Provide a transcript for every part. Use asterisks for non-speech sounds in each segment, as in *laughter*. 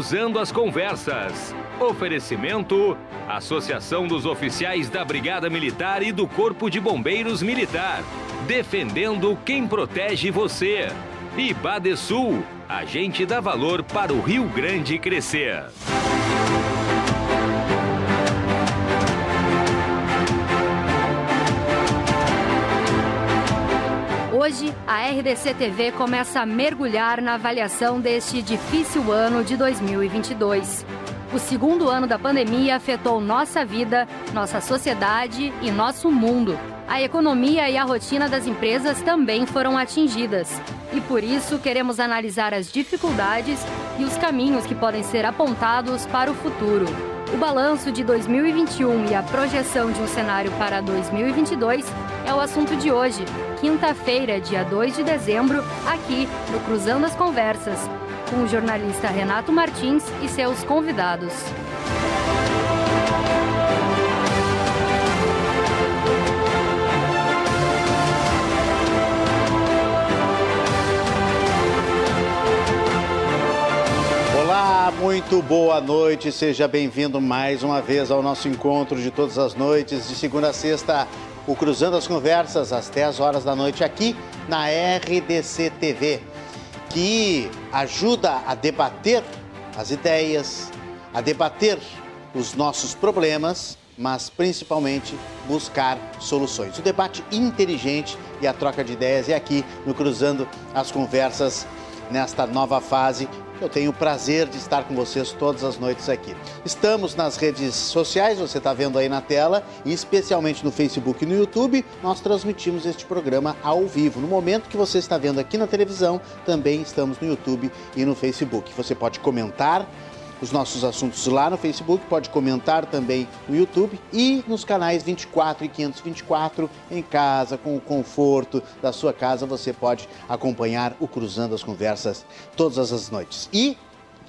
Cruzando as Conversas. Oferecimento: Associação dos Oficiais da Brigada Militar e do Corpo de Bombeiros Militar. Defendendo quem protege você. E Badesul, agente dá valor para o Rio Grande crescer. Hoje, a RDC TV começa a mergulhar na avaliação deste difícil ano de 2022. O segundo ano da pandemia afetou nossa vida, nossa sociedade e nosso mundo. A economia e a rotina das empresas também foram atingidas. E por isso queremos analisar as dificuldades e os caminhos que podem ser apontados para o futuro. O balanço de 2021 e a projeção de um cenário para 2022 é o assunto de hoje, quinta-feira, dia 2 de dezembro, aqui no Cruzando as Conversas, com o jornalista Renato Martins e seus convidados. Olá, muito boa noite, seja bem-vindo mais uma vez ao nosso encontro de todas as noites, de segunda a sexta, o Cruzando as Conversas, às 10 horas da noite, aqui na RDC TV que ajuda a debater as ideias, a debater os nossos problemas, mas principalmente buscar soluções. O debate inteligente e a troca de ideias é aqui no Cruzando as Conversas nesta nova fase eu tenho o prazer de estar com vocês todas as noites aqui. Estamos nas redes sociais, você está vendo aí na tela, e especialmente no Facebook e no YouTube, nós transmitimos este programa ao vivo. No momento que você está vendo aqui na televisão, também estamos no YouTube e no Facebook. Você pode comentar os nossos assuntos lá no Facebook, pode comentar também no YouTube e nos canais 24 e 524 em casa, com o conforto da sua casa, você pode acompanhar o Cruzando as Conversas todas as noites. E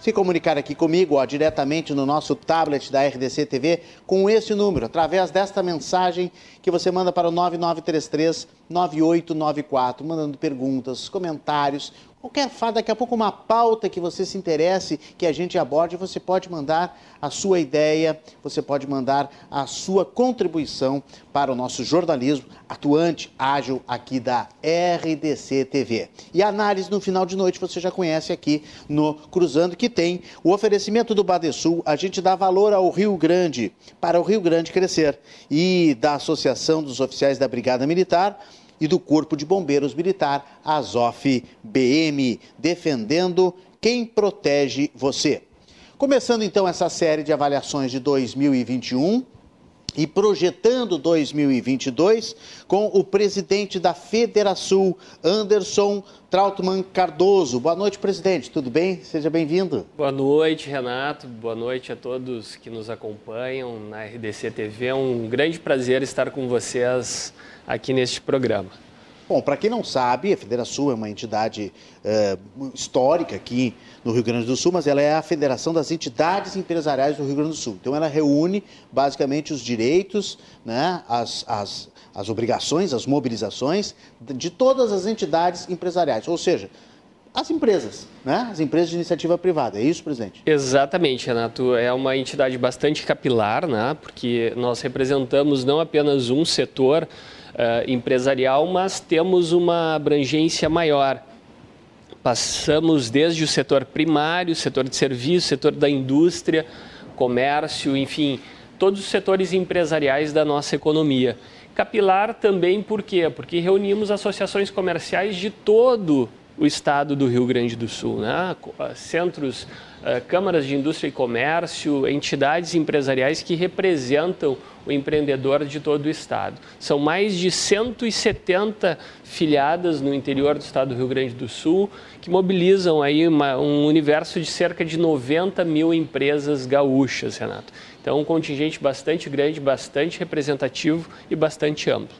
se comunicar aqui comigo, ó, diretamente no nosso tablet da RDC TV, com esse número, através desta mensagem que você manda para o 9933 9894, mandando perguntas, comentários, qualquer fato, daqui a pouco uma pauta que você se interesse, que a gente aborde, você pode mandar a sua ideia, você pode mandar a sua contribuição para o nosso jornalismo atuante, ágil aqui da RDC TV. E a análise no final de noite você já conhece aqui no Cruzando, que tem o oferecimento do Badesul, a gente dá valor ao Rio Grande, para o Rio Grande crescer, e da Associação dos Oficiais da Brigada Militar, e do Corpo de Bombeiros Militar, Azof BM, defendendo quem protege você. Começando então essa série de avaliações de 2021 e projetando 2022 com o presidente da Federação, Anderson Trautmann Cardoso. Boa noite, presidente. Tudo bem? Seja bem-vindo. Boa noite, Renato. Boa noite a todos que nos acompanham na RDC TV. É um grande prazer estar com vocês aqui neste programa. Bom, para quem não sabe, a Federação é uma entidade uh, histórica aqui no Rio Grande do Sul, mas ela é a Federação das Entidades Empresariais do Rio Grande do Sul. Então, ela reúne basicamente os direitos, né, as, as, as obrigações, as mobilizações de todas as entidades empresariais. Ou seja, as empresas, né? As empresas de iniciativa privada. É isso, presidente? Exatamente, Renato. É uma entidade bastante capilar, né? Porque nós representamos não apenas um setor empresarial, mas temos uma abrangência maior. Passamos desde o setor primário, setor de serviço, setor da indústria, comércio, enfim, todos os setores empresariais da nossa economia. Capilar também por quê? Porque reunimos associações comerciais de todo o estado do Rio Grande do Sul, né? centros, uh, câmaras de indústria e comércio, entidades empresariais que representam o empreendedor de todo o estado. São mais de 170 filiadas no interior do estado do Rio Grande do Sul que mobilizam aí uma, um universo de cerca de 90 mil empresas gaúchas, Renato. Então, um contingente bastante grande, bastante representativo e bastante amplo.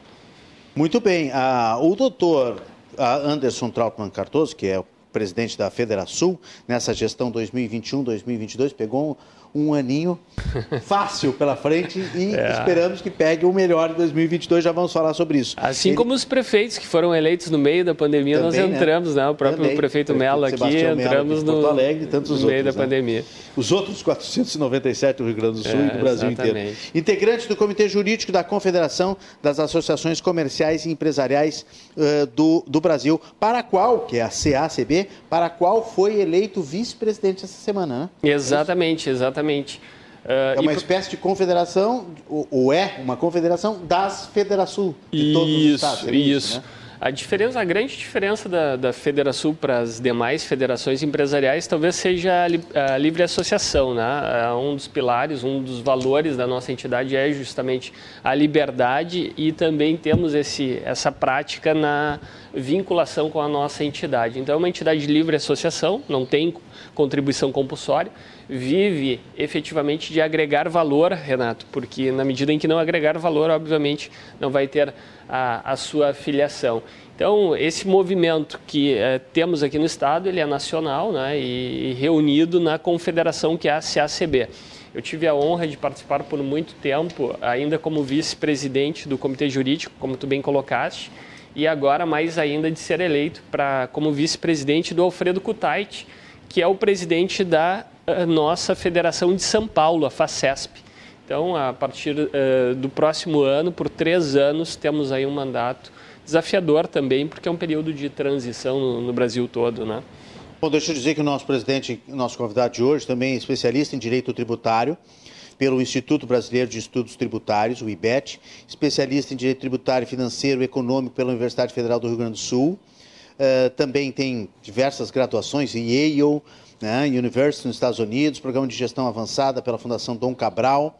Muito bem. Ah, o doutor Anderson Trautmann Cardoso, que é presidente da Federação, nessa gestão 2021-2022, pegou um aninho *laughs* fácil pela frente e é. esperamos que pegue o melhor em 2022. Já vamos falar sobre isso. Assim Ele... como os prefeitos que foram eleitos no meio da pandemia, Também, nós né? entramos, né? né? O próprio Também. prefeito Melo aqui, Sebastião entramos Mello, no, Alegre, tantos no meio outros, da né? pandemia. Os outros 497 do Rio Grande do Sul é, e do Brasil exatamente. inteiro. Integrante do Comitê Jurídico da Confederação das Associações Comerciais e Empresariais uh, do, do Brasil, para a qual, que é a CACB, para a qual foi eleito vice-presidente essa semana, né? Exatamente, exatamente. Uh, é uma espécie de confederação, ou, é uma confederação das Federação de isso, todos os estados. É isso, isso. Né? A diferença, a grande diferença da, da Federação para as demais federações empresariais talvez seja a, a, livre associação, né? É um dos pilares, um dos valores da nossa entidade é justamente a liberdade e também temos esse, essa prática na vinculação com a nossa entidade. Então, é uma entidade de livre associação, não tem contribuição compulsória, vive efetivamente de agregar valor, Renato, porque na medida em que não agregar valor, obviamente não vai ter a, a sua filiação. Então, esse movimento que é, temos aqui no Estado, ele é nacional né, e, e reunido na confederação que é a CACB. Eu tive a honra de participar por muito tempo, ainda como vice-presidente do Comitê Jurídico, como tu bem colocaste, e agora mais ainda de ser eleito para como vice-presidente do Alfredo Kutait, que é o presidente da nossa Federação de São Paulo, a FACESP. Então, a partir uh, do próximo ano, por três anos, temos aí um mandato desafiador também, porque é um período de transição no, no Brasil todo, né? Bom, deixa eu dizer que o nosso presidente, nosso convidado de hoje, também é especialista em direito tributário pelo Instituto Brasileiro de Estudos Tributários, o IBET, especialista em direito tributário, financeiro e econômico pela Universidade Federal do Rio Grande do Sul. Uh, também tem diversas graduações em Yale, né, University nos Estados Unidos, programa de gestão avançada pela Fundação Dom Cabral,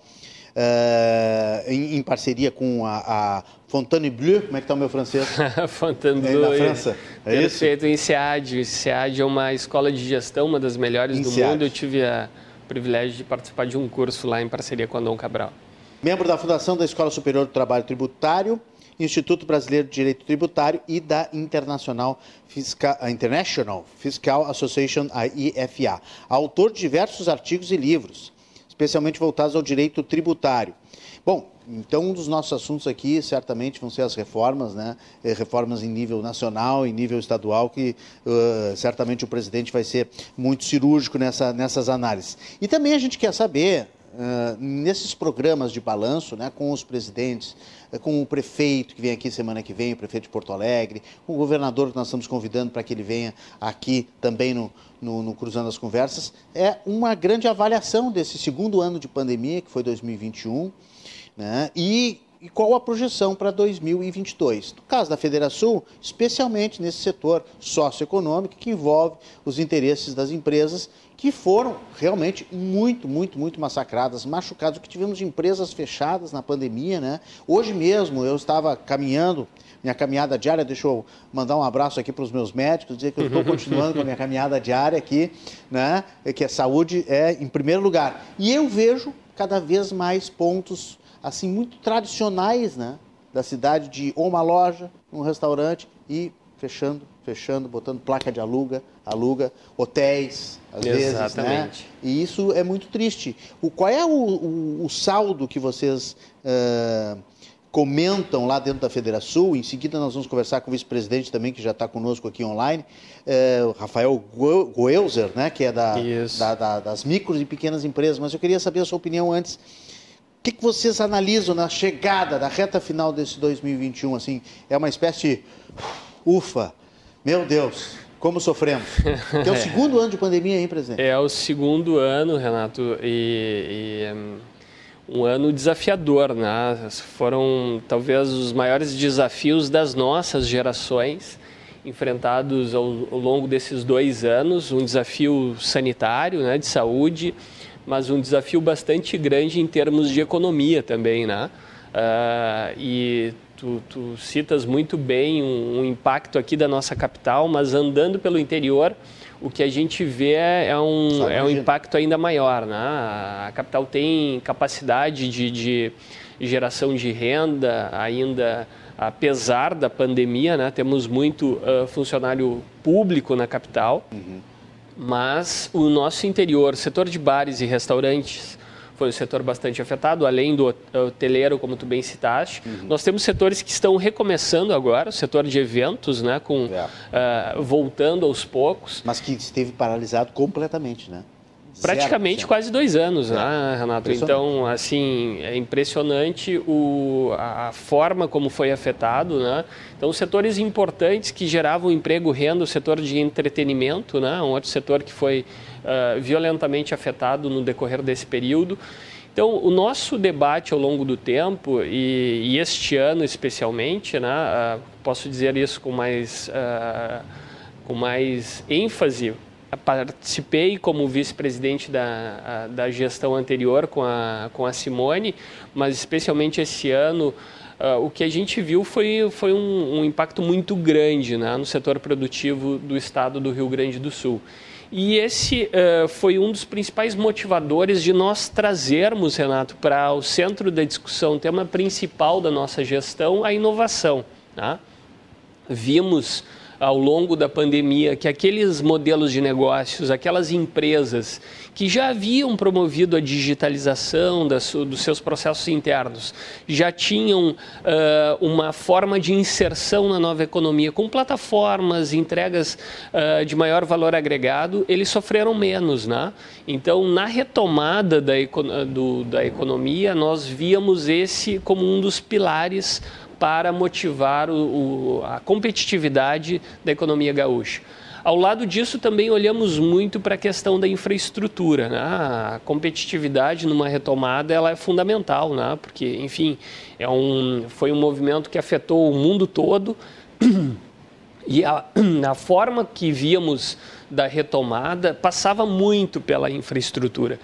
uh, em, em, parceria com a, a Fontainebleau, como é que está o meu francês? *laughs* Fontainebleau. É, na França, é Perfeito, isso? em SEAD. O SEAD é uma escola de gestão, uma das melhores em do SEAD. mundo. Eu tive a, o privilégio de participar de um curso lá em parceria com a Dom Cabral. Membro da Fundação da Escola Superior do Trabalho Tributário, Instituto Brasileiro de Direito Tributário e da Internacional Fiscal, International Fiscal Association, a IFA. Autor de diversos artigos e livros, especialmente voltados ao direito tributário. Bom, então um dos nossos assuntos aqui certamente vão ser as reformas, né? Eh, reformas em nível nacional, em nível estadual, que uh, certamente o presidente vai ser muito cirúrgico nessa, nessas análises. E também a gente quer saber Uh, nesses programas de balanço, né, com os presidentes, com o prefeito que vem aqui semana que vem, o prefeito de Porto Alegre, o governador que nós estamos convidando para que ele venha aqui também no, no, no, Cruzando as Conversas, é uma grande avaliação desse segundo ano de pandemia, que foi 2021, né, e e qual a projeção para 2022. No caso da Federação, especialmente nesse setor socioeconômico que envolve os interesses das empresas que foram realmente muito, muito, muito massacradas, machucadas, que tivemos empresas fechadas na pandemia, né? Hoje mesmo eu estava caminhando, minha caminhada diária, deixa eu mandar um abraço aqui para os meus médicos, dizer que eu estou continuando com a minha caminhada diária aqui, né? Que a saúde é em primeiro lugar. E eu vejo cada vez mais pontos assim muito tradicionais, né, da cidade de uma loja, um restaurante e fechando, fechando, botando placa de aluga, aluga, hotéis, às Exatamente. vezes, né? E isso é muito triste. O, qual é o, o, o saldo que vocês uh, comentam lá dentro da Federação? Em seguida nós vamos conversar com o vice-presidente também, que já está conosco aqui online, uh, Rafael Goelzer, né? Que é da, da, da, das micros e pequenas empresas. Mas eu queria saber a sua opinião antes o que, que vocês analisam na chegada da reta final desse 2021? Assim, é uma espécie de ufa, meu Deus, como sofremos. Que é o *laughs* segundo ano de pandemia, hein, presidente? É o segundo ano, Renato, e, e um, um ano desafiador, né? Foram talvez os maiores desafios das nossas gerações enfrentados ao, ao longo desses dois anos, um desafio sanitário, né, de saúde, mas um desafio bastante grande em termos de economia também, né? Uh, e tu, tu, citas muito bem um, um, impacto aqui da nossa capital, mas andando pelo interior, o que a gente vê é um, é um impacto ainda maior, né? A capital tem capacidade de, de geração de renda ainda apesar da pandemia, né? Temos muito uh, funcionário público na capital. Uhum Mas o nosso interior, setor de bares e restaurantes, foi um setor bastante afetado, além do hoteleiro, como tu bem citaste. Uhum. Nós temos setores que estão recomeçando agora, o setor de eventos, né, com, é. uh, voltando aos poucos. Mas que esteve paralisado completamente, né? Praticamente zero, quase dois anos, é. né, Renato? Então, assim, é impressionante o, a forma como foi afetado, né? Então, setores importantes que geravam emprego, renda, o setor de entretenimento, né? Um outro setor que foi uh, violentamente afetado no decorrer desse período. Então, o nosso debate ao longo do tempo, e, e este ano especialmente, né, uh, posso dizer isso com mais, uh, com mais ênfase, participei como vice-presidente da, da gestão anterior com a, com a Simone, mas especialmente esse ano, uh, o que a gente viu foi, foi um, um impacto muito grande né, no setor produtivo do estado do Rio Grande do Sul. E esse uh, foi um dos principais motivadores de nós trazermos, Renato, para o centro da discussão, o tema principal da nossa gestão, a inovação. Tá? Vimos ao longo da pandemia que aqueles modelos de negócios, aquelas empresas que já haviam promovido a digitalização das, dos seus processos internos, já tinham uh, uma forma de inserção na nova economia com plataformas, entregas uh, de maior valor agregado, eles sofreram menos, né? Então, na retomada da, do, da economia, nós víamos esse como um dos pilares para motivar o, o, a competitividade da economia gaúcha. Ao lado disso, também olhamos muito para a questão da infraestrutura. Né? A competitividade numa retomada ela é fundamental, né? porque, enfim, é um, foi um movimento que afetou o mundo todo *clears throat* e a, *clears throat* a forma que víamos da retomada passava muito pela infraestrutura.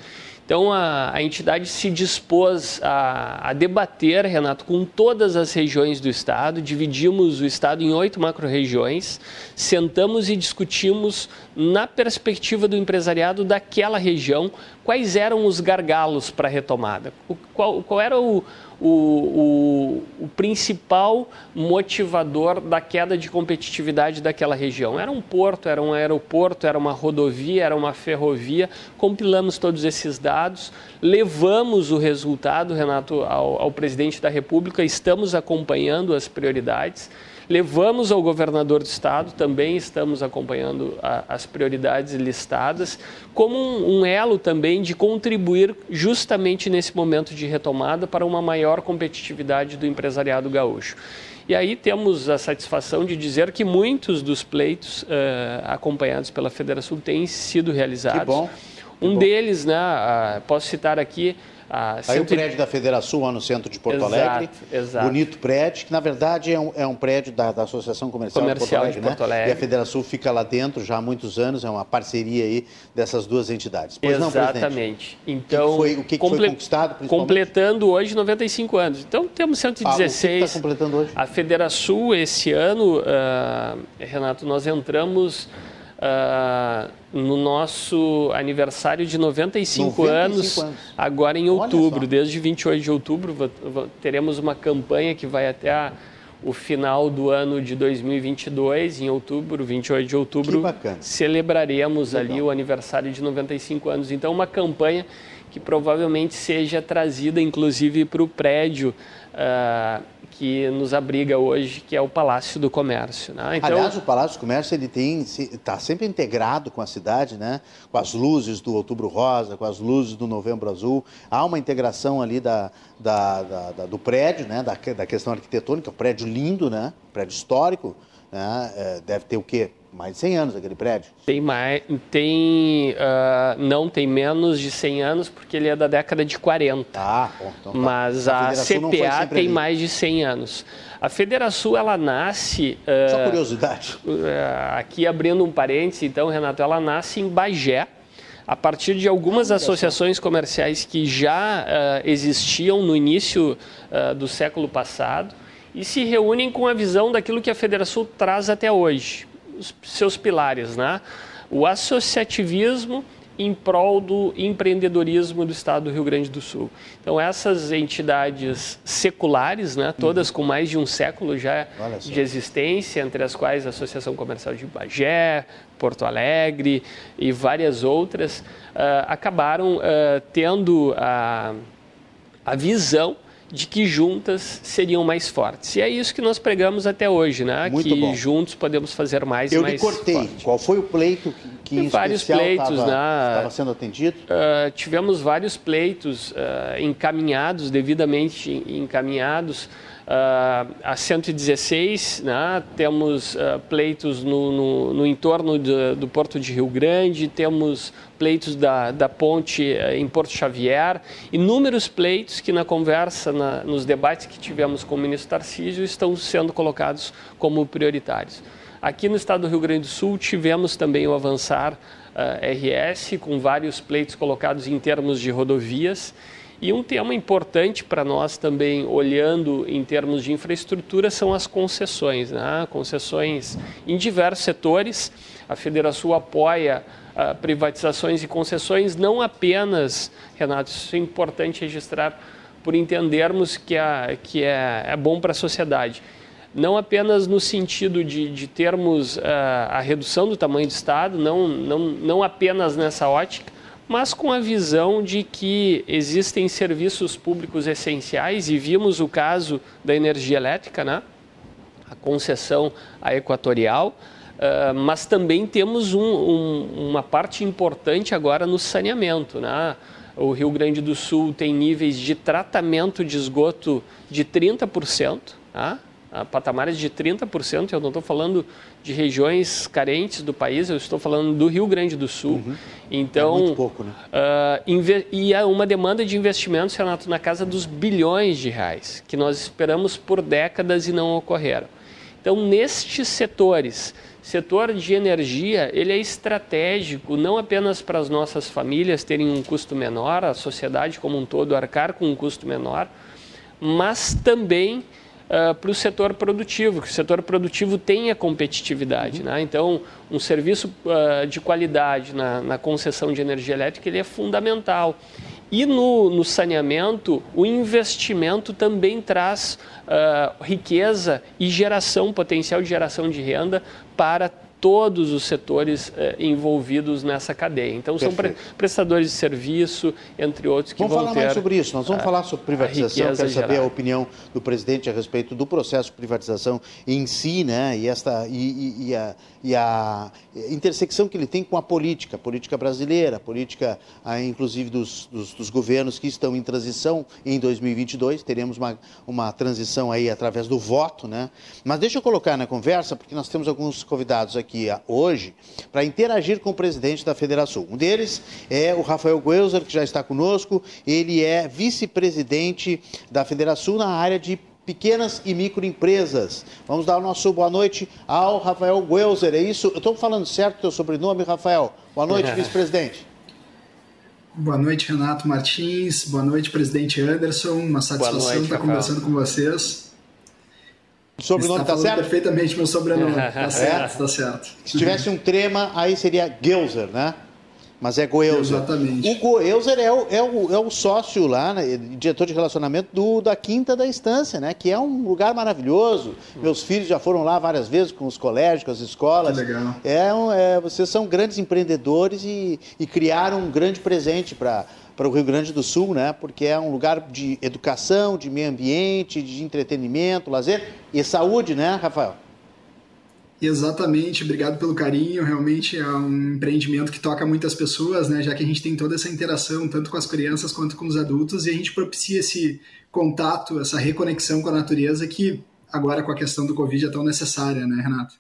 Então a, a entidade se dispôs a, a, debater, Renato, com todas as regiões do estado. Dividimos o estado em oito macro-regiões, sentamos e discutimos na perspectiva do empresariado daquela região quais eram os gargalos para a retomada, o, qual, qual era o, o, o, principal motivador da queda de competitividade daquela região. Era um porto, era um aeroporto, era uma rodovia, era uma ferrovia. Compilamos todos esses dados, levamos o resultado, Renato, ao, ao presidente da República, estamos acompanhando as prioridades. Levamos ao governador do estado, também estamos acompanhando a, as prioridades listadas, como um, um elo também de contribuir justamente nesse momento de retomada para uma maior competitividade do empresariado gaúcho. E aí temos a satisfação de dizer que muitos dos pleitos uh, acompanhados pela Federação têm sido realizados. Que bom. Que um bom. deles, né, uh, posso citar aqui ah, Aí o prédio da Federação, lá no centro de Porto exato, Alegre. Exato. Bonito prédio, que na verdade é um, é um prédio da, da, Associação Comercial, Comercial de, Porto Alegre, de Porto Alegre, né? E a Federação fica lá dentro já há muitos anos, é uma parceria aí dessas duas entidades. Pois Exatamente. Não, então, o que, foi, o que, comple... foi conquistado? Completando hoje 95 anos. Então temos 116. Ah, o que está completando hoje? A Federação, esse ano, uh, Renato, nós entramos uh, no nosso aniversário de 95, 95 anos, anos, agora em outubro. Desde 28 de outubro, teremos uma campanha que vai até a, o final do ano de 2022, em outubro, 28 de outubro. Celebraremos Legal. ali o aniversário de 95 anos. Então, uma campanha que provavelmente seja trazida, inclusive, para o prédio. Uh, que nos abriga hoje, que é o Palácio do Comércio. Né? Então... Aliás, o Palácio do Comércio ele tem está sempre integrado com a cidade, né? Com as luzes do Outubro Rosa, com as luzes do Novembro Azul. Há uma integração ali da, da, da, da do prédio, né? Da, da questão arquitetônica, um prédio lindo, né? prédio histórico. Né? É, deve ter o quê? Mais de 100 anos aquele prédio. Tem mais, tem, uh, não tem menos de 100 anos porque ele é da década de 40. Ah, bom, então tá. Mas a, a CPA tem ali. mais de 100 anos. A Federação ela nasce. Uh, Só curiosidade. Uh, aqui abrindo um parênteses, então, Renato, ela nasce em Bagé. A partir de algumas associações comerciais que já existiam no início do século passado e se reúnem com a visão daquilo que a Federação traz até hoje seus pilares, né? O associativismo em prol do empreendedorismo do estado do Rio Grande do Sul. Então, essas entidades seculares, né, todas uhum. com mais de um século já de existência, entre as quais a Associação Comercial de Bagé, Porto Alegre e várias outras, uh, acabaram uh, tendo a, a visão de que juntas seriam mais fortes. E é isso que nós pregamos até hoje, né? Muito que bom. juntos podemos fazer mais Eu e mais cortei. Forte. Qual foi o pleito que, que em vários pleitos, estava né? sendo atendido? Uh, tivemos vários pleitos uh, encaminhados, devidamente encaminhados. Uh, a 116, né, temos uh, pleitos no, no, no entorno do, do, Porto de Rio Grande, temos pleitos da, da ponte uh, em Porto Xavier, inúmeros pleitos que na conversa, na, nos debates que tivemos com o ministro Tarcísio, estão sendo colocados como prioritários. Aqui no estado do Rio Grande do Sul tivemos também o Avançar RS, com vários pleitos colocados em termos de rodovias, e um tema importante para nós também, olhando em termos de infraestrutura, são as concessões. Né? Concessões em diversos setores. A Federação apoia uh, privatizações e concessões, não apenas, Renato, isso é importante registrar, por entendermos que, a, que é, é bom para a sociedade não apenas no sentido de, de termos uh, a redução do tamanho do Estado, não, não, não apenas nessa ótica, mas com a visão de que existem serviços públicos essenciais e vimos o caso da energia elétrica, né? a concessão à Equatorial, uh, mas também temos um, um, uma parte importante agora no saneamento. Né? O Rio Grande do Sul tem níveis de tratamento de esgoto de 30%. Tá? A patamares de 30%. Eu não estou falando de regiões carentes do país, eu estou falando do Rio Grande do Sul. Uhum. Então, é muito pouco, né? Uh, e há uma demanda de investimentos, Renato, na casa dos bilhões de reais, que nós esperamos por décadas e não ocorreram. Então, nestes setores, setor de energia, ele é estratégico não apenas para as nossas famílias terem um custo menor, a sociedade como um todo arcar com um custo menor, mas também uh, para o setor produtivo, que o setor produtivo tenha competitividade. Né? Então, um serviço uh, de qualidade na, na, concessão de energia elétrica ele é fundamental. E no, no saneamento, o investimento também traz uh, riqueza e geração, potencial de geração de renda para todos os setores eh, envolvidos nessa cadeia. Então, Perfeito. são pre prestadores de serviço, entre outros, que vamos vão falar mais sobre isso. Nós vamos a, falar sobre privatização. Quero saber gerada. a opinião do presidente a respeito do processo de privatização em si, né? E, esta, e, e, e, a, e a intersecção que ele tem com a política, a política brasileira, a política, a, inclusive, dos, dos, dos, governos que estão em transição em 2022. Teremos uma, uma transição aí através do voto, né? Mas deixa eu colocar na conversa, porque nós temos alguns convidados aqui aqui hoje para interagir com o presidente da Federação. Um deles é o Rafael Guelzer, que já está conosco. Ele é vice-presidente da Federação na área de pequenas e microempresas. Vamos dar o nosso boa noite ao Rafael Guelzer. É isso? Eu estou falando certo o teu sobrenome, Rafael? Boa noite, *laughs* vice-presidente. Boa noite, Renato Martins. Boa noite, presidente Anderson. Uma satisfação estar conversando com vocês. O sobrenome está tá certo? perfeitamente meu sobrenome. *laughs* Tá certo, é? tá certo. Se tivesse um trema, aí seria Geuser, né? Mas é Goelzer. Exatamente. O Goelzer é o, é o, é o sócio lá, né, diretor de relacionamento do, da Quinta da Estância, né? Que é um lugar maravilhoso. Meus filhos já foram lá várias vezes com os colégios, com as escolas. Que legal. É, é, vocês são grandes empreendedores e, e criaram um grande presente para para o Rio Grande do Sul, né? Porque é um lugar de educação, de meio ambiente, de entretenimento, lazer e saúde, né, Rafael? Exatamente, obrigado pelo carinho. Realmente é um empreendimento que toca muitas pessoas, né? Já que a gente tem toda essa interação tanto com as crianças quanto com os adultos e a gente propicia esse contato, essa reconexão com a natureza que agora com a questão do Covid é tão necessária, né, Renato?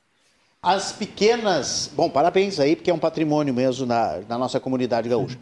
As pequenas, bom, parabéns aí porque é um patrimônio mesmo na, na nossa comunidade gaúcha.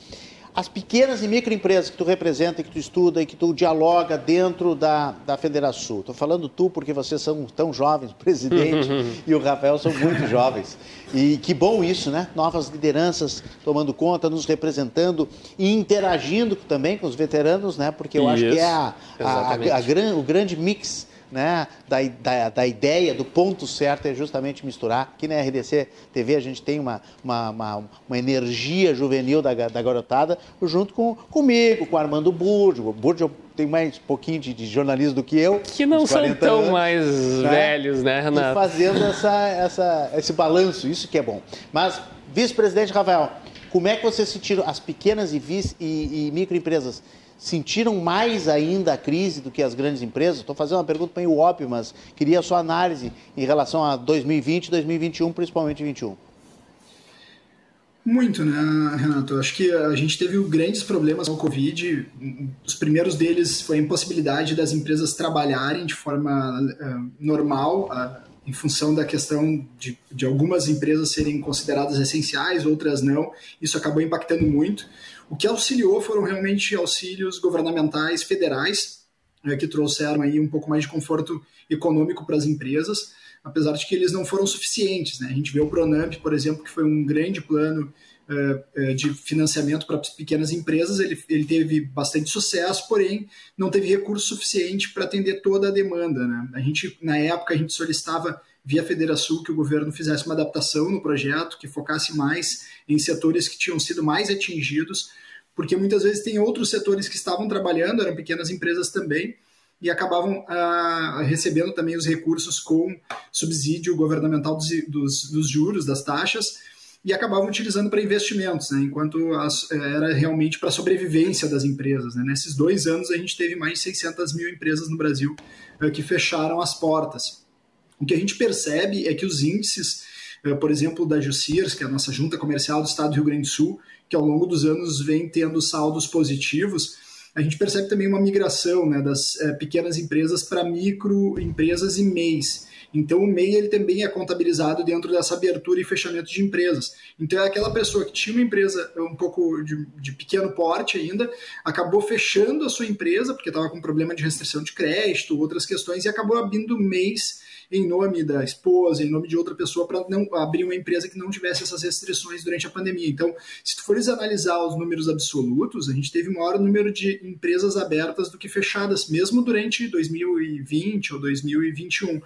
As pequenas e microempresas que tu representa, que tu estuda e que tu dialoga dentro da, da Federação. Estou falando tu porque vocês são tão jovens, o presidente e o Rafael são muito *laughs* jovens. E que bom isso, né? Novas lideranças tomando conta, nos representando e interagindo também com os veteranos, né? Porque eu isso, acho que é a, a, a, a, o grande mix né, da, da, da, ideia, do ponto certo é justamente misturar. Aqui na RDC TV a gente tem uma, uma, uma, uma energia juvenil da, da garotada, junto com, comigo, com Armando Burjo. O Burjo tem mais um pouquinho de, de, jornalismo do que eu. Que não são tão anos, mais né? velhos, né, Renato? E fazendo essa, essa, esse balanço, isso que é bom. Mas, vice-presidente Rafael, como é que você sentiu as pequenas e, vice, e, e microempresas sentiram mais ainda a crise do que as grandes empresas? Estou fazendo uma pergunta meio óbvia, mas queria a sua análise em relação a 2020 e 2021, principalmente 2021. Muito, né, Renato? Acho que a gente teve grandes problemas com o Covid. Os primeiros deles foi a impossibilidade das empresas trabalharem de forma uh, normal, uh, em função da questão de, de algumas empresas serem consideradas essenciais, outras não. Isso acabou impactando muito. O que auxiliou foram realmente auxílios governamentais federais, né, que trouxeram aí um pouco mais de conforto econômico para as empresas, apesar de que eles não foram suficientes. Né? A gente vê o Pronamp, por exemplo, que foi um grande plano uh, de financiamento para pequenas empresas, ele, ele teve bastante sucesso, porém não teve recurso suficiente para atender toda a demanda. Né? A gente, na época, a gente solicitava via Federação que o governo fizesse uma adaptação no projeto, que focasse mais em setores que tinham sido mais atingidos, porque muitas vezes tem outros setores que estavam trabalhando, eram pequenas empresas também, e acabavam ah, recebendo também os recursos com subsídio governamental dos, dos, dos juros, das taxas, e acabavam utilizando para investimentos, né, enquanto as, era realmente para a sobrevivência das empresas. Né. Nesses dois anos, a gente teve mais de 600 mil empresas no Brasil eh, que fecharam as portas. O que a gente percebe é que os índices, eh, por exemplo, da Jussiers, que é a nossa junta comercial do estado do Rio Grande do Sul, que ao longo dos anos vem tendo saldos positivos, a gente percebe também uma migração né, das é, pequenas empresas para microempresas e MEIs. Então, o MEI ele também é contabilizado dentro dessa abertura e fechamento de empresas. Então, é aquela pessoa que tinha uma empresa um pouco de, de pequeno porte ainda, acabou fechando a sua empresa, porque estava com problema de restrição de crédito, outras questões, e acabou abrindo MEIs em nome da esposa, em nome de outra pessoa, para não abrir uma empresa que não tivesse essas restrições durante a pandemia. Então, se tu fores analisar os números absolutos, a gente teve maior número de empresas abertas do que fechadas, mesmo durante 2020 ou 2021.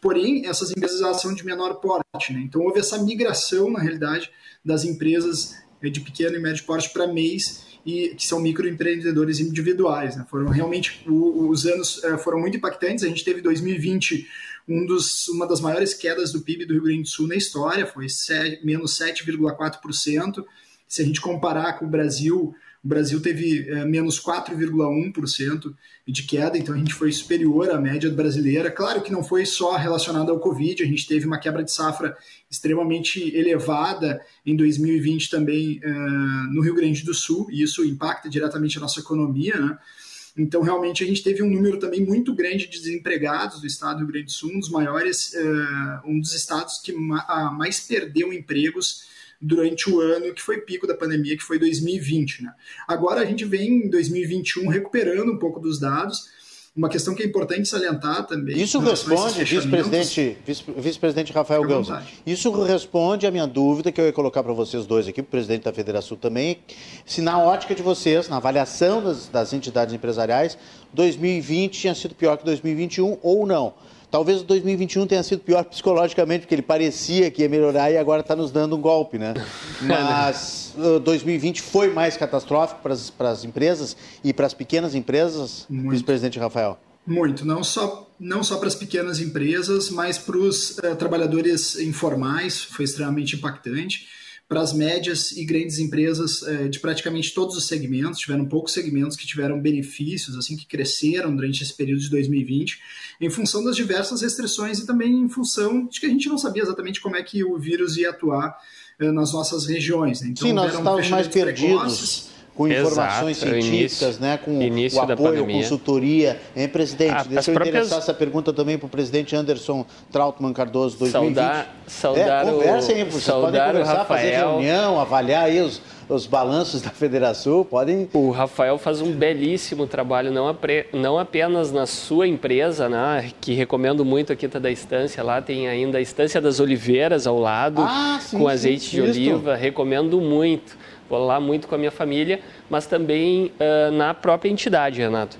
Porém, essas empresas são de menor porte, né? Então houve essa migração, na realidade, das empresas de pequeno e médio porte para MEIs e que são microempreendedores individuais. Né? Foram realmente os anos eh, foram muito impactantes. A gente teve 2020 um dos, uma das maiores quedas do PIB do Rio Grande do Sul na história, foi menos 7,4%. Se a gente comparar com o Brasil, o Brasil teve é, menos 4,1% de queda, então a gente foi superior à média brasileira. Claro que não foi só relacionado ao Covid, a gente teve uma quebra de safra extremamente elevada em 2020 também é, no Rio Grande do Sul, e isso impacta diretamente a nossa economia, né? Então, realmente, a gente teve um número também muito grande de desempregados do estado do Rio Grande do Sul, um dos maiores, uh, um dos estados que mais perdeu empregos durante o ano que foi pico da pandemia, que foi 2020. Né? Agora a gente vem em 2021 recuperando um pouco dos dados, uma questão que é importante salientar também. Isso responde, vice-presidente vice Rafael Gausa, isso responde à minha dúvida que eu ia colocar para vocês dois aqui, o presidente da Federação também, se na ótica de vocês, na avaliação das, das entidades empresariais, 2020 tinha sido pior que 2021 ou não. Talvez 2021 tenha sido pior psicologicamente, porque ele parecia que ia melhorar e agora está nos dando um golpe, né? *laughs* Mas 2020 foi mais catastrófico para as, para as empresas e para as pequenas empresas, vice-presidente Rafael? Muito, não só, não só para as pequenas empresas, mas para os uh, trabalhadores informais, foi extremamente impactante. Para as médias e grandes empresas é, de praticamente todos os segmentos. Tiveram poucos segmentos que tiveram benefícios, assim, que cresceram durante esse período de 2020, em função das diversas restrições e também em função de que a gente não sabia exatamente como é que o vírus ia atuar nas nossas regiões. Né? Então, Sim, nós estávamos mais perdidos. Precoces, com informações Exato, científicas, início, né, com o apoio, consultoria. Hein, presidente? Ah, Deixa eu próprias... endereçar essa pergunta também para o presidente Anderson Trautmann Cardoso, 2020. Saudar, saudar é, conversem, vocês podem conversar, Rafael. fazer reunião, avaliar aí os, os balanços da Federação, podem... O Rafael faz um belíssimo trabalho, não, apre... não apenas na sua empresa, né, que recomendo muito aqui tá da Estância, lá tem ainda a Estância das Oliveiras ao lado, ah, sim, com azeite sim, de oliva, recomendo muito vou lá muito com a minha família, mas também uh, na própria entidade, Renato.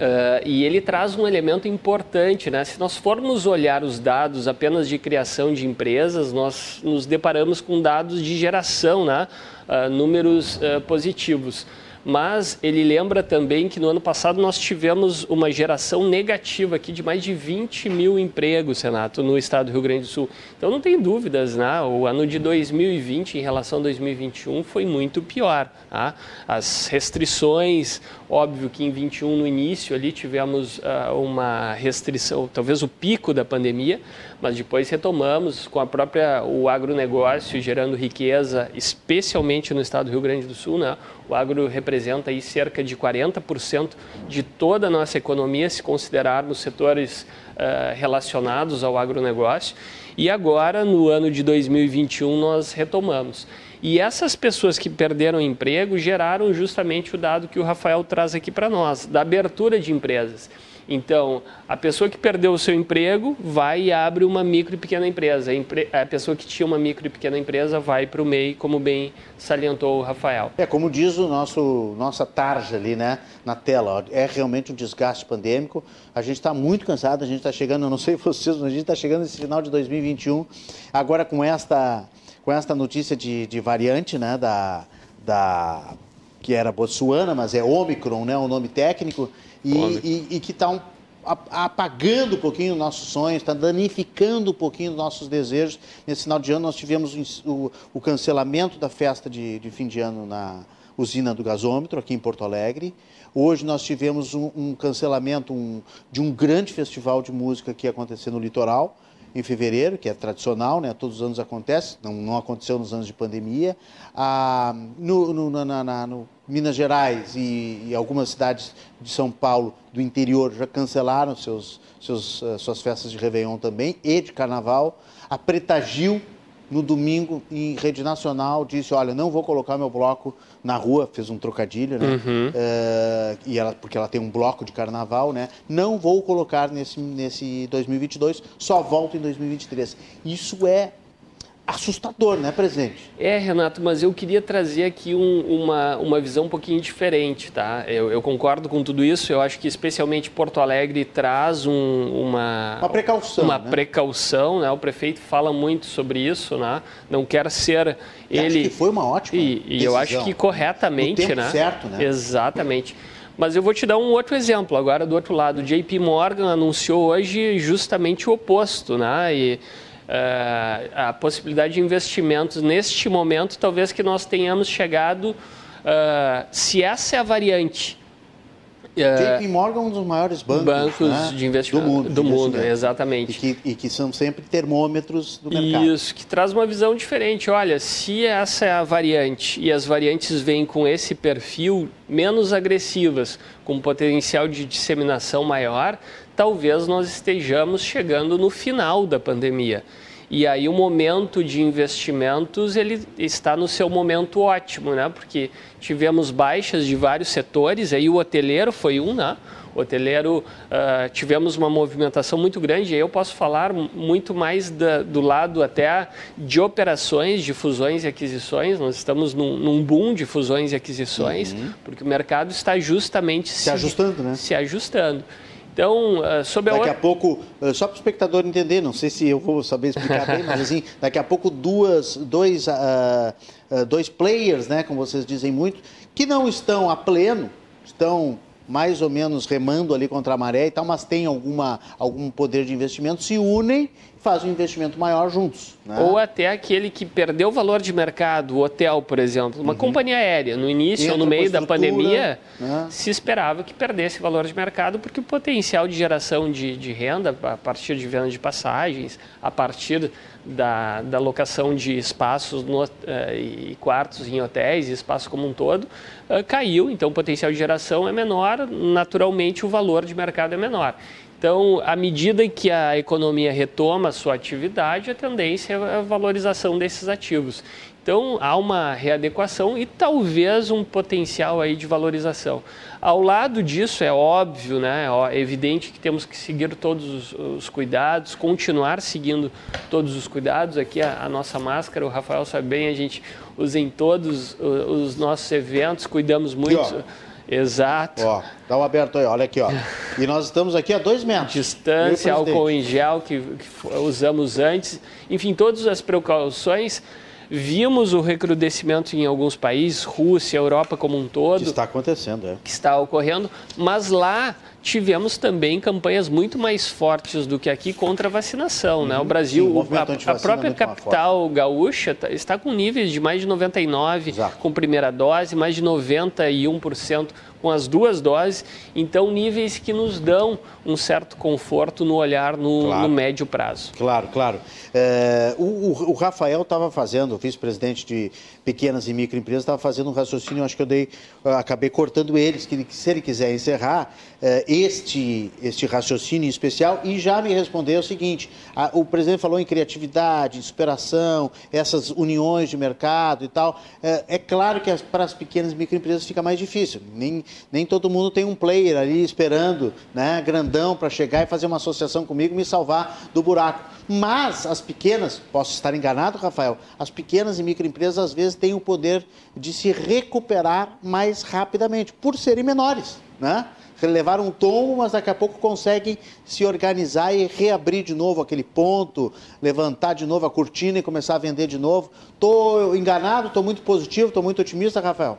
Uh, e ele traz um elemento importante, né? Se nós formos olhar os dados apenas de criação de empresas, nós nos deparamos com dados de geração, né? Uh, números uh, positivos mas ele lembra também que no ano passado nós tivemos uma geração negativa aqui de mais de 20 mil empregos, Renato, no estado do Rio Grande do Sul. Então não tem dúvidas, né? o ano de 2020 em relação a 2021 foi muito pior. Tá? As restrições, óbvio que em 21 no início ali tivemos uh, uma restrição, talvez o pico da pandemia, mas depois retomamos com a própria o agronegócio gerando riqueza, especialmente no estado do Rio Grande do Sul, né? O agro representa aí cerca de 40% de toda a nossa economia, se considerarmos setores uh, relacionados ao agronegócio. E agora, no ano de 2021, nós retomamos. E essas pessoas que perderam emprego geraram justamente o dado que o Rafael traz aqui para nós, da abertura de empresas. Então, a pessoa que perdeu o seu emprego vai e abre uma micro e pequena empresa. A pessoa que tinha uma micro e pequena empresa vai para o MEI, como bem salientou o Rafael. É, como diz o nosso nossa tarja ali, né, na tela, é realmente um desgaste pandêmico. A gente está muito cansado, a gente está chegando, eu não sei *laughs* vocês, mas a gente está chegando nesse final de 2021, agora com esta, com esta notícia de, de variante, né, da, da que era Botsuana, mas é Omicron, né, o nome técnico, e, e, e que está um, apagando um pouquinho os nossos sonhos, está danificando um pouquinho os nossos desejos. Nesse final de ano nós tivemos o, o cancelamento da festa de, de, fim de ano na usina do gasômetro, aqui em Porto Alegre. Hoje nós tivemos um, um cancelamento um, de um grande festival de música que ia acontecer no litoral, em fevereiro, que é tradicional, né? todos os anos acontece, não, não aconteceu nos anos de pandemia. Ah, no, no, na, na, no Minas Gerais e, e, algumas cidades de São Paulo do interior já cancelaram seus, seus, uh, suas festas de Réveillon também e de Carnaval. A Preta Gil, no domingo, em rede nacional, disse, olha, não vou colocar meu bloco na rua, fez um trocadilho, né? Uhum. Uh, e ela, porque ela tem um bloco de carnaval, né? Não vou colocar nesse, nesse 2022, só volto em 2023. Isso é assustador, né, presidente? É, Renato, mas eu queria trazer aqui um, uma, uma visão um pouquinho diferente, tá? Eu, eu, concordo com tudo isso, eu acho que especialmente Porto Alegre traz um, uma... Uma precaução, Uma né? precaução, né? O prefeito fala muito sobre isso, né? Não quer ser e ele... Acho que foi uma ótima E, e eu acho que corretamente, no tempo né? certo, né? Exatamente. Mas eu vou te dar um outro exemplo agora do outro lado. JP Morgan anunciou hoje justamente o oposto, né? E uh, a possibilidade de investimentos neste momento, talvez que nós tenhamos chegado, uh, se essa é a variante. JP Morgan é um dos maiores bancos, bancos né? de investimento do mundo, do mundo exatamente. E que, e que, são sempre termômetros do mercado. Isso, que traz uma visão diferente. Olha, se essa é a variante e as variantes vêm com esse perfil menos agressivas, com potencial de disseminação maior, talvez nós estejamos chegando no final da pandemia. E aí o momento de investimentos ele está no seu momento ótimo, né? Porque tivemos baixas de vários setores, aí o hoteleiro foi um, né? O hoteleiro uh, tivemos uma movimentação muito grande. Aí eu posso falar muito mais da, do lado até de operações, de fusões e aquisições. Nós estamos num, num boom de fusões e aquisições, uhum. porque o mercado está justamente se, se ajustando, né? Se ajustando. Então, uh, sobre a Daqui a pouco, uh, só para o espectador entender, não sei se eu vou saber explicar bem, mas assim, *laughs* daqui a pouco duas, dois, uh, dois players, né, como vocês dizem muito, que não estão a pleno, estão mais ou menos remando ali contra a maré e tal, mas têm alguma, algum poder de investimento, se unem e fazem um investimento maior juntos. Né? Ou até aquele que perdeu o valor de mercado, o hotel, por exemplo, uma uhum. companhia aérea. No início Entra ou no meio da pandemia, né? se esperava que perdesse valor de mercado, porque o potencial de geração de, de renda, a partir de venda de passagens, a partir da, da locação de espaços no, uh, e quartos em hotéis, espaço como um todo, uh, caiu. Então, o potencial de geração é menor, naturalmente, o valor de mercado é menor. Então, à medida que a economia retoma sua atividade, a tendência é a valorização desses ativos. Então, há uma readequação e talvez um potencial aí de valorização. Ao lado disso, é óbvio, né, é evidente que temos que seguir todos os, os cuidados, continuar seguindo todos os cuidados. Aqui a, a, nossa máscara, o Rafael sabe bem, a gente usa em todos os, os nossos eventos, cuidamos muito. Exato. Ó, dá um aberto aí, olha aqui, ó. E nós estamos aqui a dois metros. Distância, álcool em gel que, que usamos antes. Enfim, todas as precauções Vimos o recrudescimento em alguns países, Rússia, Europa como um todo. Que está acontecendo, é. Que está ocorrendo, mas lá tivemos também campanhas muito mais fortes do que aqui contra a vacinação. Uhum, né? O Brasil, sim, o a, a, própria capital gaúcha tá, está com níveis de mais de 99% Exato. com primeira dose, mais de 91% com as duas doses, então níveis que nos dão um certo conforto no olhar no, claro. no médio prazo. Claro, claro. É, o, o, Rafael estava fazendo, o vice-presidente de pequenas e microempresas, estava fazendo um raciocínio, acho que eu dei, eu acabei cortando eles, que se ele quiser encerrar é, este, este raciocínio especial e já me respondeu o seguinte: a, o presidente falou em criatividade, superação, essas uniões de mercado e tal. É, é claro que as, para as pequenas e microempresas fica mais difícil. Nem, nem todo mundo tem um player ali esperando, né, grandão, para chegar e fazer uma associação comigo me salvar do buraco. Mas as pequenas, posso estar enganado, Rafael, as pequenas e microempresas às vezes têm o poder de se recuperar mais rapidamente, por serem menores, né? levaram um tombo, mas daqui a pouco conseguem se organizar e reabrir de novo aquele ponto, levantar de novo a cortina e começar a vender de novo. Estou enganado, estou muito positivo, estou muito otimista, Rafael.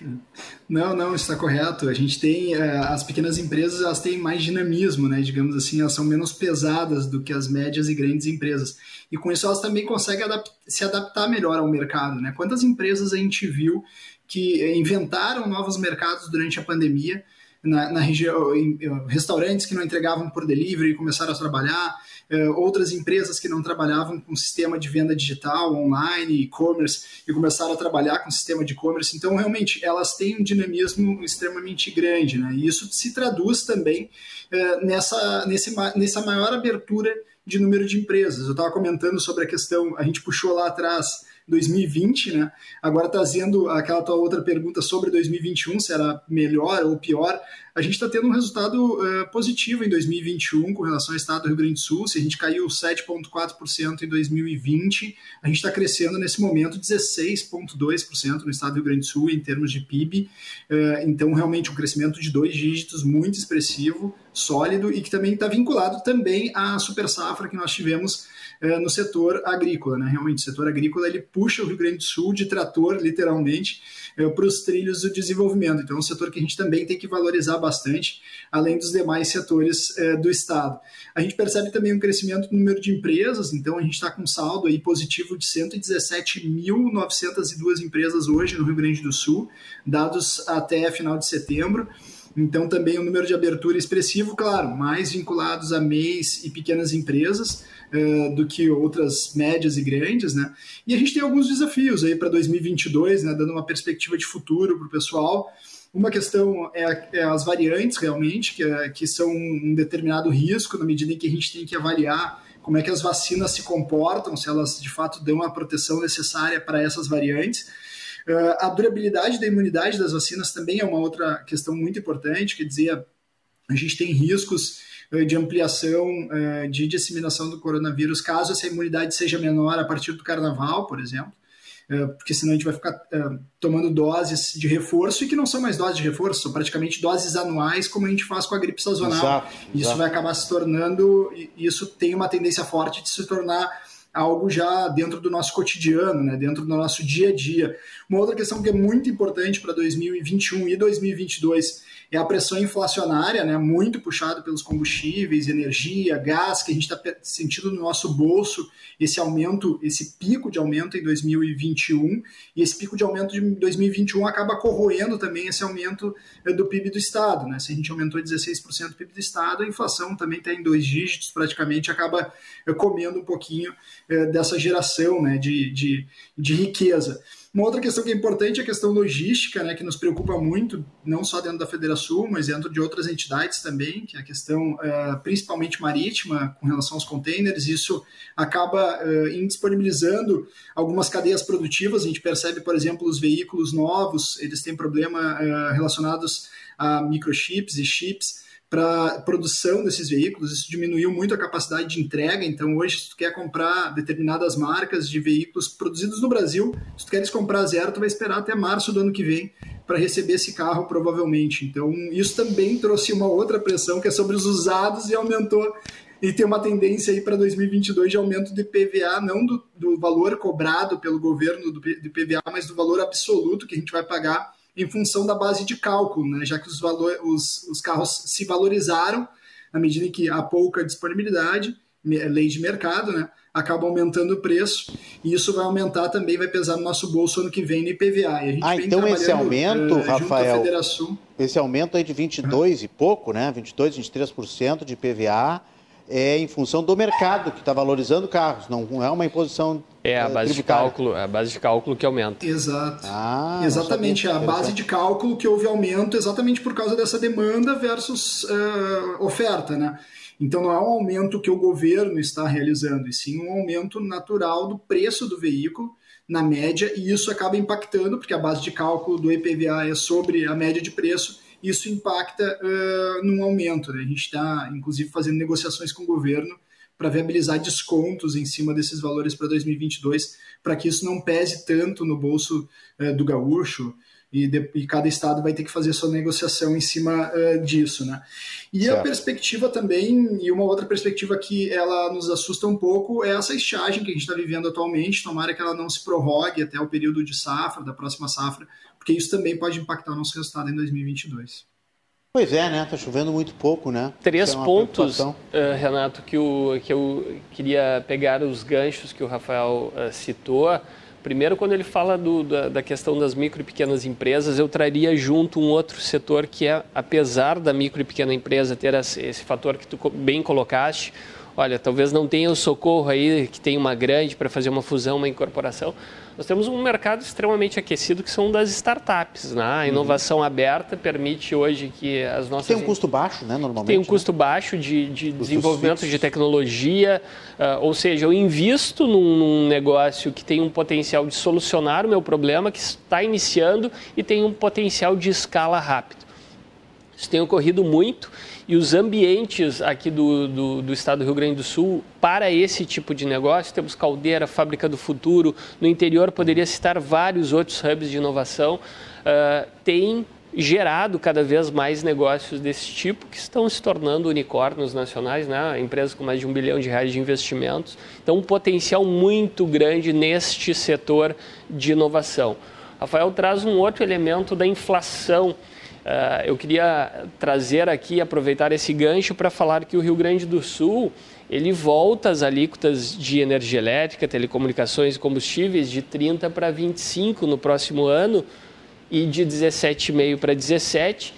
*laughs* Não, não, está correto. A gente tem eh, as pequenas empresas, elas têm mais dinamismo, né? Digamos assim, elas são menos pesadas do que as médias e grandes empresas. E com isso elas também conseguem se adaptar melhor ao mercado, né? Quantas empresas a gente viu que inventaram novos mercados durante a pandemia? na, na região, restaurantes que não entregavam por delivery começaram a trabalhar, eh, outras empresas que não trabalhavam com sistema de venda digital, online, e-commerce, e começaram a trabalhar com sistema de e-commerce. Então, realmente, elas têm um dinamismo extremamente grande, né? E isso se traduz também eh, nessa, nesse, nessa maior abertura de número de empresas. Eu estava comentando sobre a questão, a gente puxou lá atrás 2020, né? Agora trazendo aquela tua outra pergunta sobre 2021, se era melhor ou pior, a gente está tendo um resultado uh, positivo em 2021 com relação ao estado do Rio Grande do Sul. Se a gente caiu 7,4% em 2020, a gente está crescendo nesse momento 16,2% no estado do Rio Grande do Sul em termos de PIB. Uh, eh, então, realmente, um crescimento de dois dígitos muito expressivo, sólido e que também está vinculado também à super safra que nós tivemos no setor agrícola. Né? Realmente, o setor agrícola ele puxa o Rio Grande do Sul de trator, literalmente, para os trilhos do desenvolvimento. Então, é um setor que a gente também tem que valorizar bastante, além dos demais setores é, do Estado. A gente percebe também um crescimento no número de empresas, então a gente está com um saldo aí positivo de 117.902 empresas hoje no Rio Grande do Sul, dados até final de setembro. Então, também o um número de abertura expressivo, claro, mais vinculados a MEIs e pequenas empresas uh, do que outras médias e grandes, né? E a gente tem alguns desafios aí para 2022, né? Dando uma perspectiva de futuro para o pessoal. Uma questão é, é, as variantes, realmente, que, é, que são um determinado risco, na medida em que a gente tem que avaliar como é que as vacinas se comportam, se elas de fato dão a proteção necessária para essas variantes. Uh, a durabilidade da imunidade das vacinas também é uma outra questão muito importante, quer dizer, a gente tem riscos de ampliação uh, de disseminação do coronavírus caso essa imunidade seja menor a partir do carnaval, por exemplo. É, porque senão a gente vai ficar tomando doses de reforço e que não são mais doses de reforço, são praticamente doses anuais, como a gente faz com a gripe sazonal. Exato, isso exato. vai acabar se tornando, isso tem uma tendência forte de se tornar algo já dentro do nosso cotidiano, né, dentro do nosso dia a dia. Uma outra questão que é muito importante para 2021 e 2022 é a pressão inflacionária, né, muito puxado pelos combustíveis, energia, gás, que a gente está sentindo no nosso bolso esse aumento, esse pico de aumento em 2021, e esse pico de aumento de 2021 acaba corroendo também esse aumento eh, do PIB do Estado. Né? Se a gente aumentou 16% do PIB do Estado, a inflação também está em dois dígitos, praticamente acaba eh, comendo um pouquinho eh, dessa geração né, de, de, de riqueza. Uma outra questão que é importante é a questão logística, né, que nos preocupa muito, não só dentro da Federação, mas dentro de outras entidades também, que é a questão uh, principalmente marítima com relação aos containers. Isso acaba uh, indisponibilizando algumas cadeias produtivas. A gente percebe, por exemplo, os veículos novos, eles têm problema uh, relacionados a microchips e chips para produção desses veículos. Isso diminuiu muito a capacidade de entrega. Então, hoje, se tu quer comprar determinadas marcas de veículos produzidos no Brasil, se tu queres comprar zero, tu vai esperar até março do ano que vem para receber esse carro, provavelmente. Então, isso também trouxe uma outra pressão, que é sobre os usados, e aumentou. E tem uma tendência aí para 2022 de aumento de PVA, não do, do valor cobrado pelo governo do, do PVA, mas do valor absoluto que a gente vai pagar em função da base de cálculo, né? já que os, valor, os, os carros se valorizaram na medida em que há pouca disponibilidade, lei de mercado, né? acaba aumentando o preço e isso vai aumentar também, vai pesar no nosso bolso ano que vem no IPVA. ah, então esse aumento, uh, Rafael, esse aumento aí de 22 uhum. e pouco, né, 22, 23% de IPVA é em função do mercado que está valorizando carros, não é uma imposição é a base de cálculo, é a base de cálculo que aumenta. Exato. Ah, exatamente, é a base de cálculo que houve aumento exatamente por causa dessa demanda versus uh, oferta, né? Então não é um aumento que o governo está realizando, e sim um aumento natural do preço do veículo na média, e isso acaba impactando, porque a base de cálculo do IPVA é sobre a média de preço, isso impacta uh, num aumento. Né? A gente está, inclusive, fazendo negociações com o governo para viabilizar descontos em cima desses valores para 2022, para que isso não pese tanto no bolso uh, do gaúcho, e, de, e, cada estado vai ter que fazer sua negociação em cima uh, disso, né? E certo. a perspectiva também, e uma outra perspectiva que ela nos assusta um pouco, é essa estiagem que a gente está vivendo atualmente, tomara que ela não se prorrogue até o período de safra, da próxima safra, porque isso também pode impactar o nosso resultado em 2022. Pois é, né? Tá chovendo muito pouco, né? Três é pontos, uh, Renato, que, o, que eu queria pegar os ganchos que o Rafael uh, citou. Primeiro, quando ele fala do, da, da, questão das micro e pequenas empresas, eu traria junto um outro setor que é, apesar da micro e pequena empresa ter esse, esse fator que tu bem colocaste, olha, talvez não tenha o socorro aí que tem uma grande para fazer uma fusão, uma incorporação, nós temos um mercado extremamente aquecido que são das startups. Né? A uhum. inovação uhum. aberta permite hoje que as nossas. Tem um custo baixo, né, normalmente? Tem um custo né? baixo de, de desenvolvimento fixos. de tecnologia, uh, ou seja, eu invisto num, num, negócio que tem um potencial de solucionar o meu problema, que está iniciando e tem um potencial de escala rápido. Isso tem ocorrido muito e os ambientes aqui do, do, do, estado do Rio Grande do Sul para esse tipo de negócio, temos Caldeira, Fábrica do Futuro, no interior poderia citar vários outros hubs de inovação, uh, tem gerado cada vez mais negócios desse tipo que estão se tornando unicórnios nacionais, né? empresas com mais de um bilhão de reais de investimentos. Então, um potencial muito grande neste setor de inovação. Rafael traz um outro elemento da inflação Uh, eu queria trazer aqui, aproveitar esse gancho para falar que o Rio Grande do Sul ele volta as alíquotas de energia elétrica, telecomunicações e combustíveis de 30 para 25 no próximo ano e de 17,5 para 17,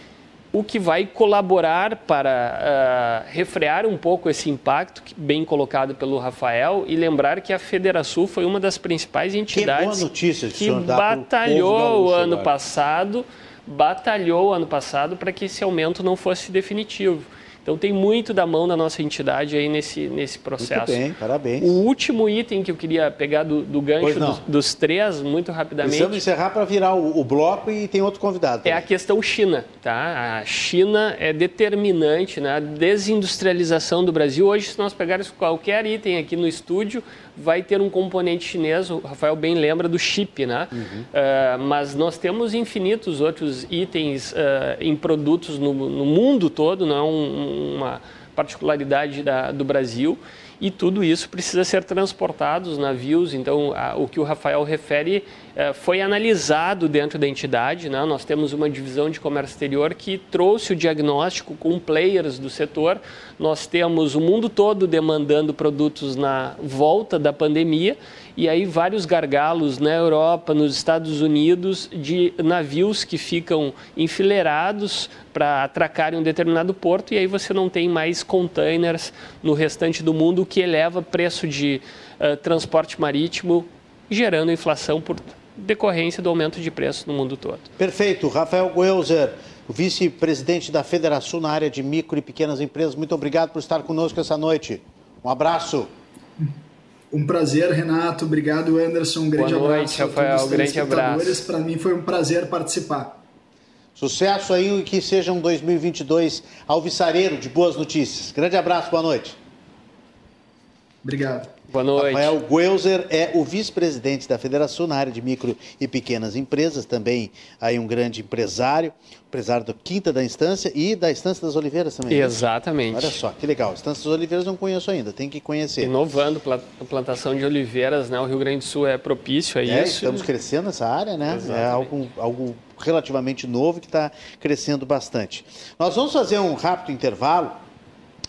o que vai colaborar para uh, refrear um pouco esse impacto, bem colocado pelo Rafael, e lembrar que a Federação foi uma das principais entidades que, notícia que, batalhou o ano passado batalhou ano passado para que esse aumento não fosse definitivo. Então tem muito da mão da nossa entidade aí nesse, nesse processo. Muito bem, parabéns. O último item que eu queria pegar do, do gancho dos, dos, três, muito rapidamente. Precisamos encerrar para virar o, o, bloco e tem outro convidado. Também. É a questão China. Tá? A China é determinante na né? desindustrialização do Brasil. Hoje, se nós pegarmos qualquer item aqui no estúdio, vai ter um componente chinês, o Rafael bem lembra do chip, né? Uhum. Uh, mas nós temos infinitos outros itens uh, em produtos no, no, mundo todo, não é um, uma particularidade da, do Brasil e tudo isso precisa ser transportado os navios. Então, a, o que o Rafael refere é, foi analisado dentro da entidade. Né? Nós temos uma divisão de comércio exterior que trouxe o diagnóstico com players do setor. Nós temos o mundo todo demandando produtos na volta da pandemia e aí vários gargalos na Europa, nos Estados Unidos, de navios que ficam enfileirados para atracar em um determinado porto e aí você não tem mais containers no restante do mundo, o que eleva preço de uh, transporte marítimo, gerando inflação por decorrência do aumento de preço no mundo todo. Perfeito. Rafael Goelzer, vice-presidente da Federação na área de micro e pequenas empresas, muito obrigado por estar conosco essa noite. Um abraço. Um prazer, Renato. Obrigado, Anderson. Um grande Boa noite, abraço. Rafael. Um grande abraço. Para mim foi um prazer participar. Sucesso aí e que seja um 2022 alvissareiro de boas notícias. Grande abraço, boa noite. Obrigado. Boa noite. Rafael Guelzer é o vice-presidente da Federação na área de micro e pequenas empresas, também aí um grande empresário, empresário da Quinta da Instância e da Estância das Oliveiras também. Né? Exatamente. Olha só, que legal. Estância das Oliveiras não conheço ainda, tem que conhecer. Inovando a plantação de oliveiras, né? O Rio Grande do Sul é propício a é, isso. Estamos crescendo nessa área, né? Exatamente. É algo, algo relativamente novo que está crescendo bastante. Nós vamos fazer um rápido intervalo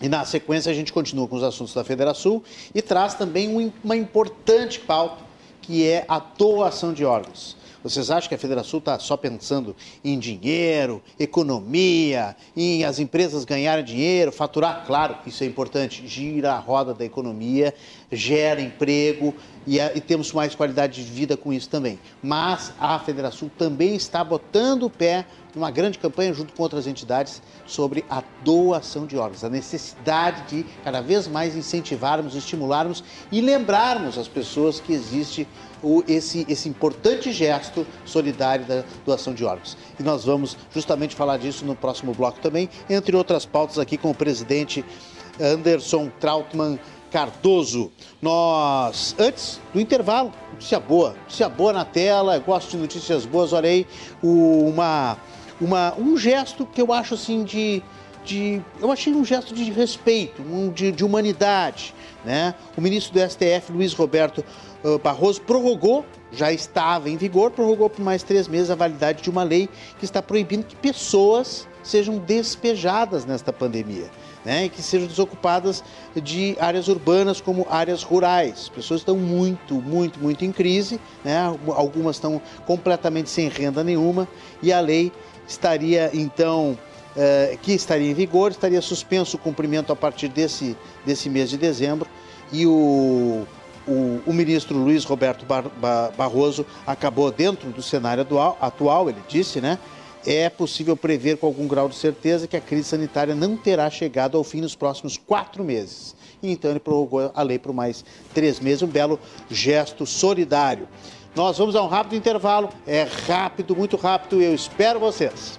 e na sequência a gente continua com os assuntos da Federação e traz também uma importante pauta que é a doação de órgãos. Vocês acham que a Federação está só pensando em dinheiro, economia, em as empresas ganharem dinheiro, faturar? Claro, isso é importante. Gira a roda da economia, gera emprego e, e temos mais qualidade de vida com isso também. Mas a Federação também está botando o pé numa grande campanha junto com outras entidades sobre a doação de órgãos, a necessidade de cada vez mais incentivarmos, estimularmos e lembrarmos as pessoas que existe o, esse, esse importante gesto solidário da doação de órgãos. E nós vamos justamente falar disso no próximo bloco também, entre outras pautas aqui com o presidente Anderson Trautmann Cardoso. Nós, antes do intervalo, notícia boa, notícia boa na tela, gosto de notícias boas, olha aí, uma, uma, um gesto que eu acho assim de, de eu achei um gesto de respeito, um, de, de humanidade, né? O ministro do STF, Luiz Roberto Barroso prorrogou, já estava em vigor, prorrogou por mais três meses a validade de uma lei que está proibindo que pessoas sejam despejadas nesta pandemia. Né, e que sejam desocupadas de áreas urbanas como áreas rurais. As pessoas estão muito, muito, muito em crise, né, algumas estão completamente sem renda nenhuma e a lei estaria então, eh, que estaria em vigor, estaria suspenso o cumprimento a partir desse, desse mês de dezembro e o o, o, ministro Luiz Roberto Bar, Bar, Barroso acabou dentro do cenário atual, atual, ele disse, né? É possível prever com algum grau de certeza que a crise sanitária não terá chegado ao fim nos próximos quatro meses. E então ele prorrogou a lei por mais três meses, um belo gesto solidário. Nós vamos a um rápido intervalo, é rápido, muito rápido, eu espero vocês.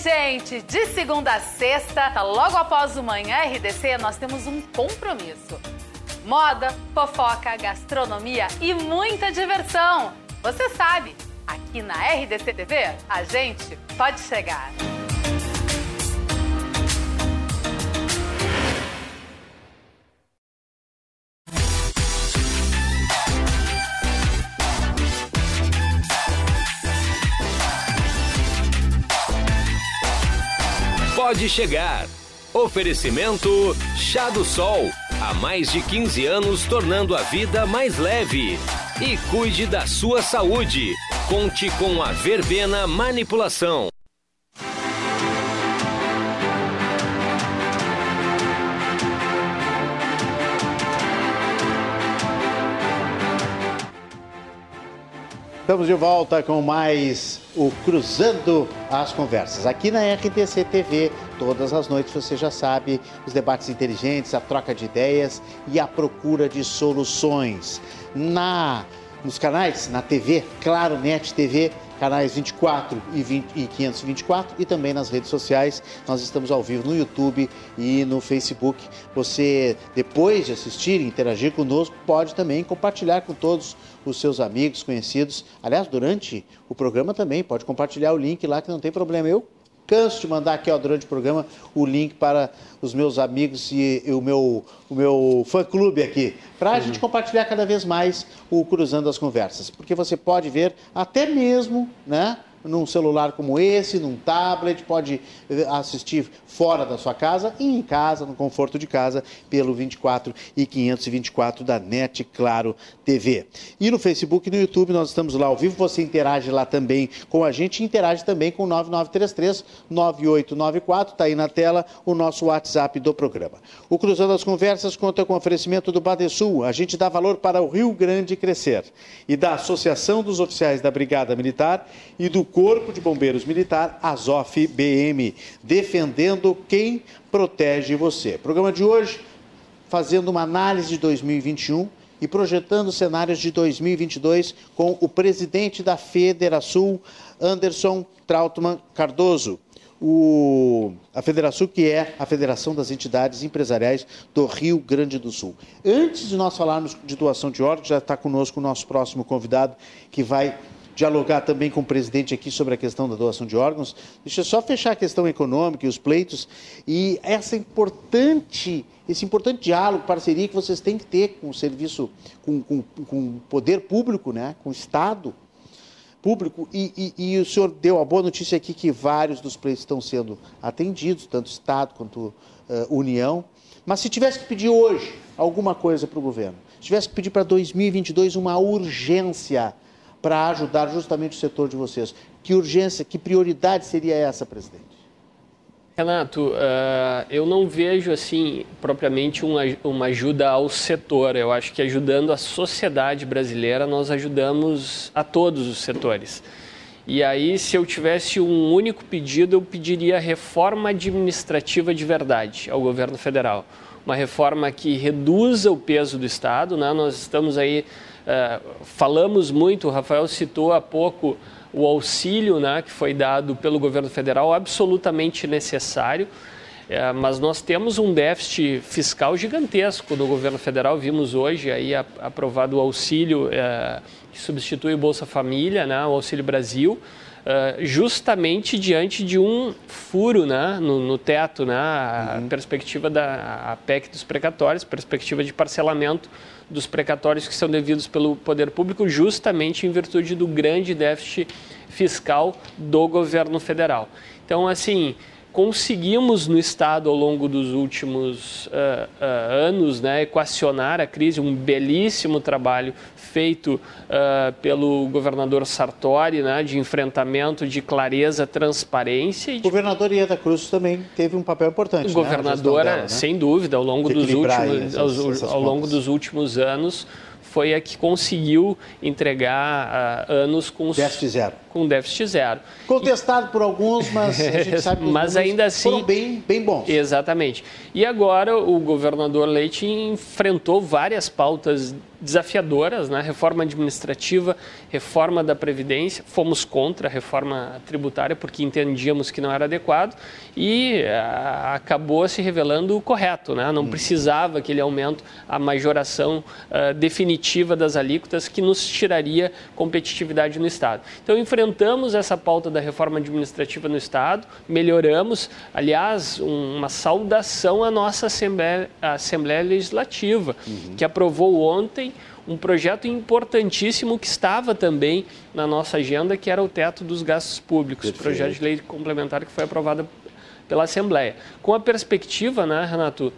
Gente, de segunda a sexta, tá logo após o Manhã RDC, nós temos um compromisso. Moda, fofoca, gastronomia e muita diversão. Você sabe, aqui na RDC TV, a gente pode chegar. Pode chegar. Oferecimento Chá do Sol. Há mais de 15 anos tornando a vida mais leve. E cuide da sua saúde. Conte com a Verbena Manipulação. Estamos de volta com mais o Cruzando as Conversas. Aqui na RTC TV, todas as noites você já sabe, os debates inteligentes, a troca de ideias e a procura de soluções. Na nos canais, na TV, Claro Net TV, canais 24 e, 20, e 524 e também nas redes sociais. Nós estamos ao vivo no YouTube e no Facebook. Você, depois de assistir e interagir conosco, pode também compartilhar com todos os seus amigos, conhecidos. Aliás, durante o programa também, pode compartilhar o link lá que não tem problema. Eu canso de mandar aqui ó, durante o programa o link para os meus amigos e, e o meu, o meu fã-clube aqui, para a uhum. gente compartilhar cada vez mais o Cruzando as Conversas. Porque você pode ver até mesmo, né? Num celular como esse, num tablet, pode eh, assistir fora da sua casa e em casa, no conforto de casa, pelo 24 e 524 da NET Claro TV. E no Facebook e no YouTube nós estamos lá ao vivo, você interage lá também com a gente, interage também com o 9933 9894, está aí na tela o nosso WhatsApp do programa. O Cruzando as Conversas conta com oferecimento do Badesul, a gente dá valor para o Rio Grande crescer, e da Associação dos Oficiais da Brigada Militar e do Corpo de Bombeiros Militar, Azof BM, defendendo quem protege você. Programa de hoje, fazendo uma análise de 2021 e projetando cenários de 2022 com o presidente da Federação, Anderson Trautmann Cardoso. O, a Federação, que é a Federação das Entidades Empresariais do Rio Grande do Sul. Antes de nós falarmos de doação de órgãos, já está conosco o nosso próximo convidado, que vai dialogar também com o presidente aqui sobre a questão da doação de órgãos. Deixa eu só fechar a questão econômica e os pleitos e essa importante, esse importante diálogo, parceria que vocês têm que ter com o serviço, com, com, com o poder público, né, com o Estado público. E, e, e, o senhor deu a boa notícia aqui que vários dos pleitos estão sendo atendidos, tanto Estado quanto uh, União. Mas se tivesse que pedir hoje alguma coisa para o governo, se tivesse que pedir para 2022 uma urgência para ajudar justamente o setor de vocês. Que urgência, que prioridade seria essa, presidente? Renato, uh, eu não vejo assim propriamente uma, uma ajuda ao setor. Eu acho que ajudando a sociedade brasileira, nós ajudamos a todos os setores. E aí, se eu tivesse um único pedido, eu pediria reforma administrativa de verdade ao governo federal. Uma reforma que reduza o peso do Estado. Né? Nós estamos aí falamos muito, o Rafael citou há pouco o auxílio né, que foi dado pelo governo federal, absolutamente necessário. É, mas nós temos um déficit fiscal gigantesco no governo federal. Vimos hoje aí aprovado o auxílio é, que substitui o Bolsa Família, né, o Auxílio Brasil, é, justamente diante de um furo né, no, no teto, né, a uhum. perspectiva da a PEC dos precatórios, perspectiva de parcelamento dos precatórios que são devidos pelo poder público, justamente em virtude do grande déficit fiscal do governo federal. Então, assim, conseguimos no Estado ao longo dos últimos uh, uh, anos né, equacionar a crise, um belíssimo trabalho feito uh, pelo governador Sartori, né, de enfrentamento, de clareza, transparência. O governador Ieda Cruz também teve um papel importante. O né, governador, né? sem dúvida, ao longo, dos últimos, essas, ao, ao longo dos últimos anos, foi a que conseguiu entregar uh, anos com déficit zero. Com déficit zero. Contestado e... por alguns, mas a gente *laughs* sabe que mas ainda assim foram bem, bem bons. Exatamente. E agora o governador Leite enfrentou várias pautas desafiadoras, né? reforma administrativa, reforma da Previdência, fomos contra a reforma tributária porque entendíamos que não era adequado e a, ah, acabou se revelando correto, né? não hum. precisava aquele aumento, a majoração uh, definitiva das alíquotas que nos tiraria competitividade no Estado. Então enfrentamos essa pauta da reforma administrativa no Estado, melhoramos, aliás, um, uma saudação à nossa Assembleia, Assembleia Legislativa, uhum. que aprovou ontem um projeto importantíssimo que estava também na nossa agenda, que era o teto dos gastos públicos, Perfeito. projeto de lei complementar que foi aprovado pela Assembleia. Com a perspectiva, né, Renato,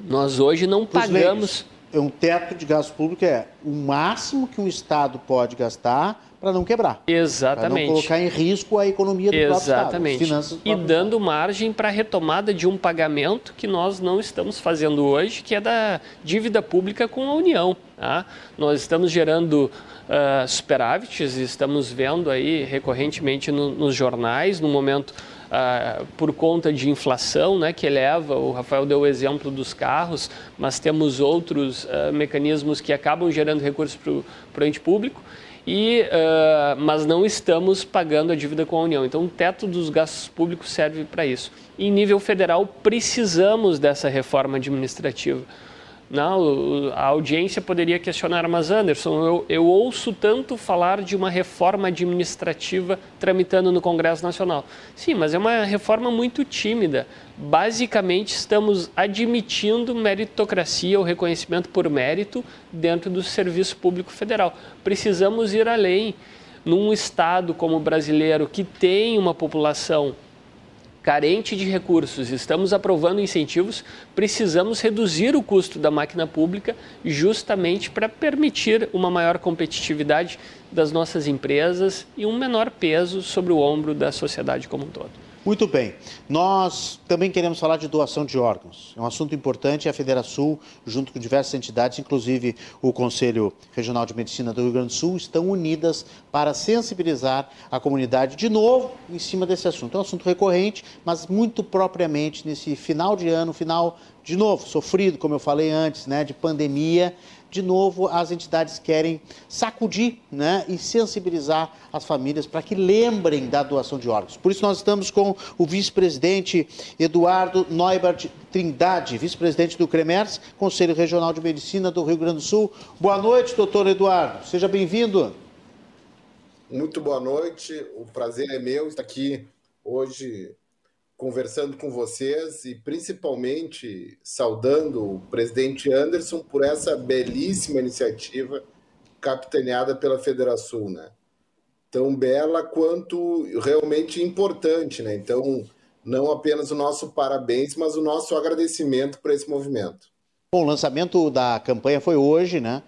nós hoje não pagamos. É um teto de gasto público é o máximo que um Estado pode gastar para não quebrar. Exatamente. Para não colocar em risco a economia do Exatamente. próprio Estado. E dando margem para a retomada de um pagamento que nós não estamos fazendo hoje, que é da dívida pública com a União. Tá? Nós estamos gerando uh, superávites, estamos vendo aí recorrentemente no, nos jornais, no momento Uh, por conta de inflação, né, que eleva, o Rafael deu o exemplo dos carros, mas temos outros uh, mecanismos que acabam gerando recursos para o ente público, e, uh, mas não estamos pagando a dívida com a União. Então, o teto dos gastos públicos serve para isso. E, em nível federal, precisamos dessa reforma administrativa. Não, a audiência poderia questionar, mas Anderson, eu, eu, ouço tanto falar de uma reforma administrativa tramitando no Congresso Nacional. Sim, mas é uma reforma muito tímida. Basicamente, estamos admitindo meritocracia, o reconhecimento por mérito dentro do serviço público federal. Precisamos ir além. Num estado como o brasileiro, que tem uma população carente de recursos, estamos aprovando incentivos, precisamos reduzir o custo da máquina pública justamente para permitir uma maior competitividade das nossas empresas e um menor peso sobre o ombro da sociedade como um todo. Muito bem. Nós também queremos falar de doação de órgãos. É um assunto importante. A Federação, junto com diversas entidades, inclusive o Conselho Regional de Medicina do Rio Grande do Sul, estão unidas para sensibilizar a comunidade de novo em cima desse assunto. É um assunto recorrente, mas muito propriamente nesse final de ano, final de novo sofrido, como eu falei antes, né, de pandemia de novo, as entidades querem sacudir né, e sensibilizar as famílias para que lembrem da doação de órgãos. Por isso, nós estamos com o vice-presidente Eduardo Neubert Trindade, vice-presidente do CREMERS, Conselho Regional de Medicina do Rio Grande do Sul. Boa noite, doutor Eduardo. Seja bem-vindo. Muito boa noite. O prazer é meu estar aqui hoje conversando com vocês e principalmente saudando o presidente Anderson por essa belíssima iniciativa capitaneada pela Federação, né? Tão bela quanto realmente importante, né? Então, não apenas o nosso parabéns, mas o nosso agradecimento por esse movimento. Bom, o lançamento da campanha foi hoje, né?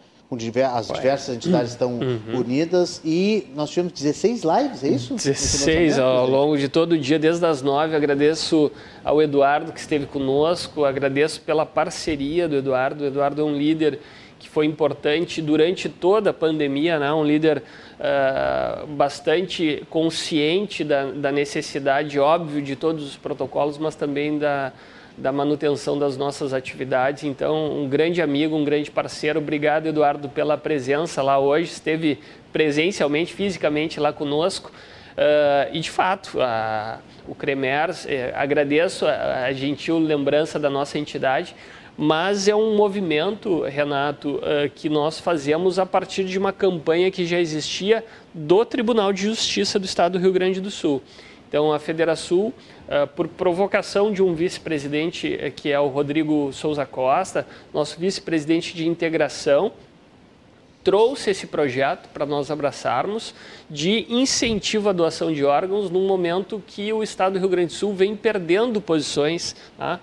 As diversas entidades estão uhum. unidas e nós tivemos 16 lives, é isso? 16 ao longo de todo o dia, desde as 9. Agradeço ao Eduardo que esteve conosco, agradeço pela parceria do Eduardo. O Eduardo é um líder que foi importante durante toda a pandemia, né? um líder uh, bastante consciente da, da necessidade, óbvio, de todos os protocolos, mas também da da manutenção das nossas atividades. Então, um grande amigo, um grande parceiro. Obrigado, Eduardo, pela presença lá hoje. Esteve presencialmente, fisicamente lá conosco. Uh, e, de fato, a, o Cremers, eh, agradeço a, a, gentil lembrança da nossa entidade, mas é um movimento, Renato, uh, que nós fazemos a partir de uma campanha que já existia do Tribunal de Justiça do Estado do Rio Grande do Sul. Então, a Federação, uh, por provocação de um vice-presidente, uh, que é o Rodrigo Souza Costa, nosso vice-presidente de integração, trouxe esse projeto para nós abraçarmos de incentivo à doação de órgãos num momento que o Estado do Rio Grande do Sul vem perdendo posições. Uh,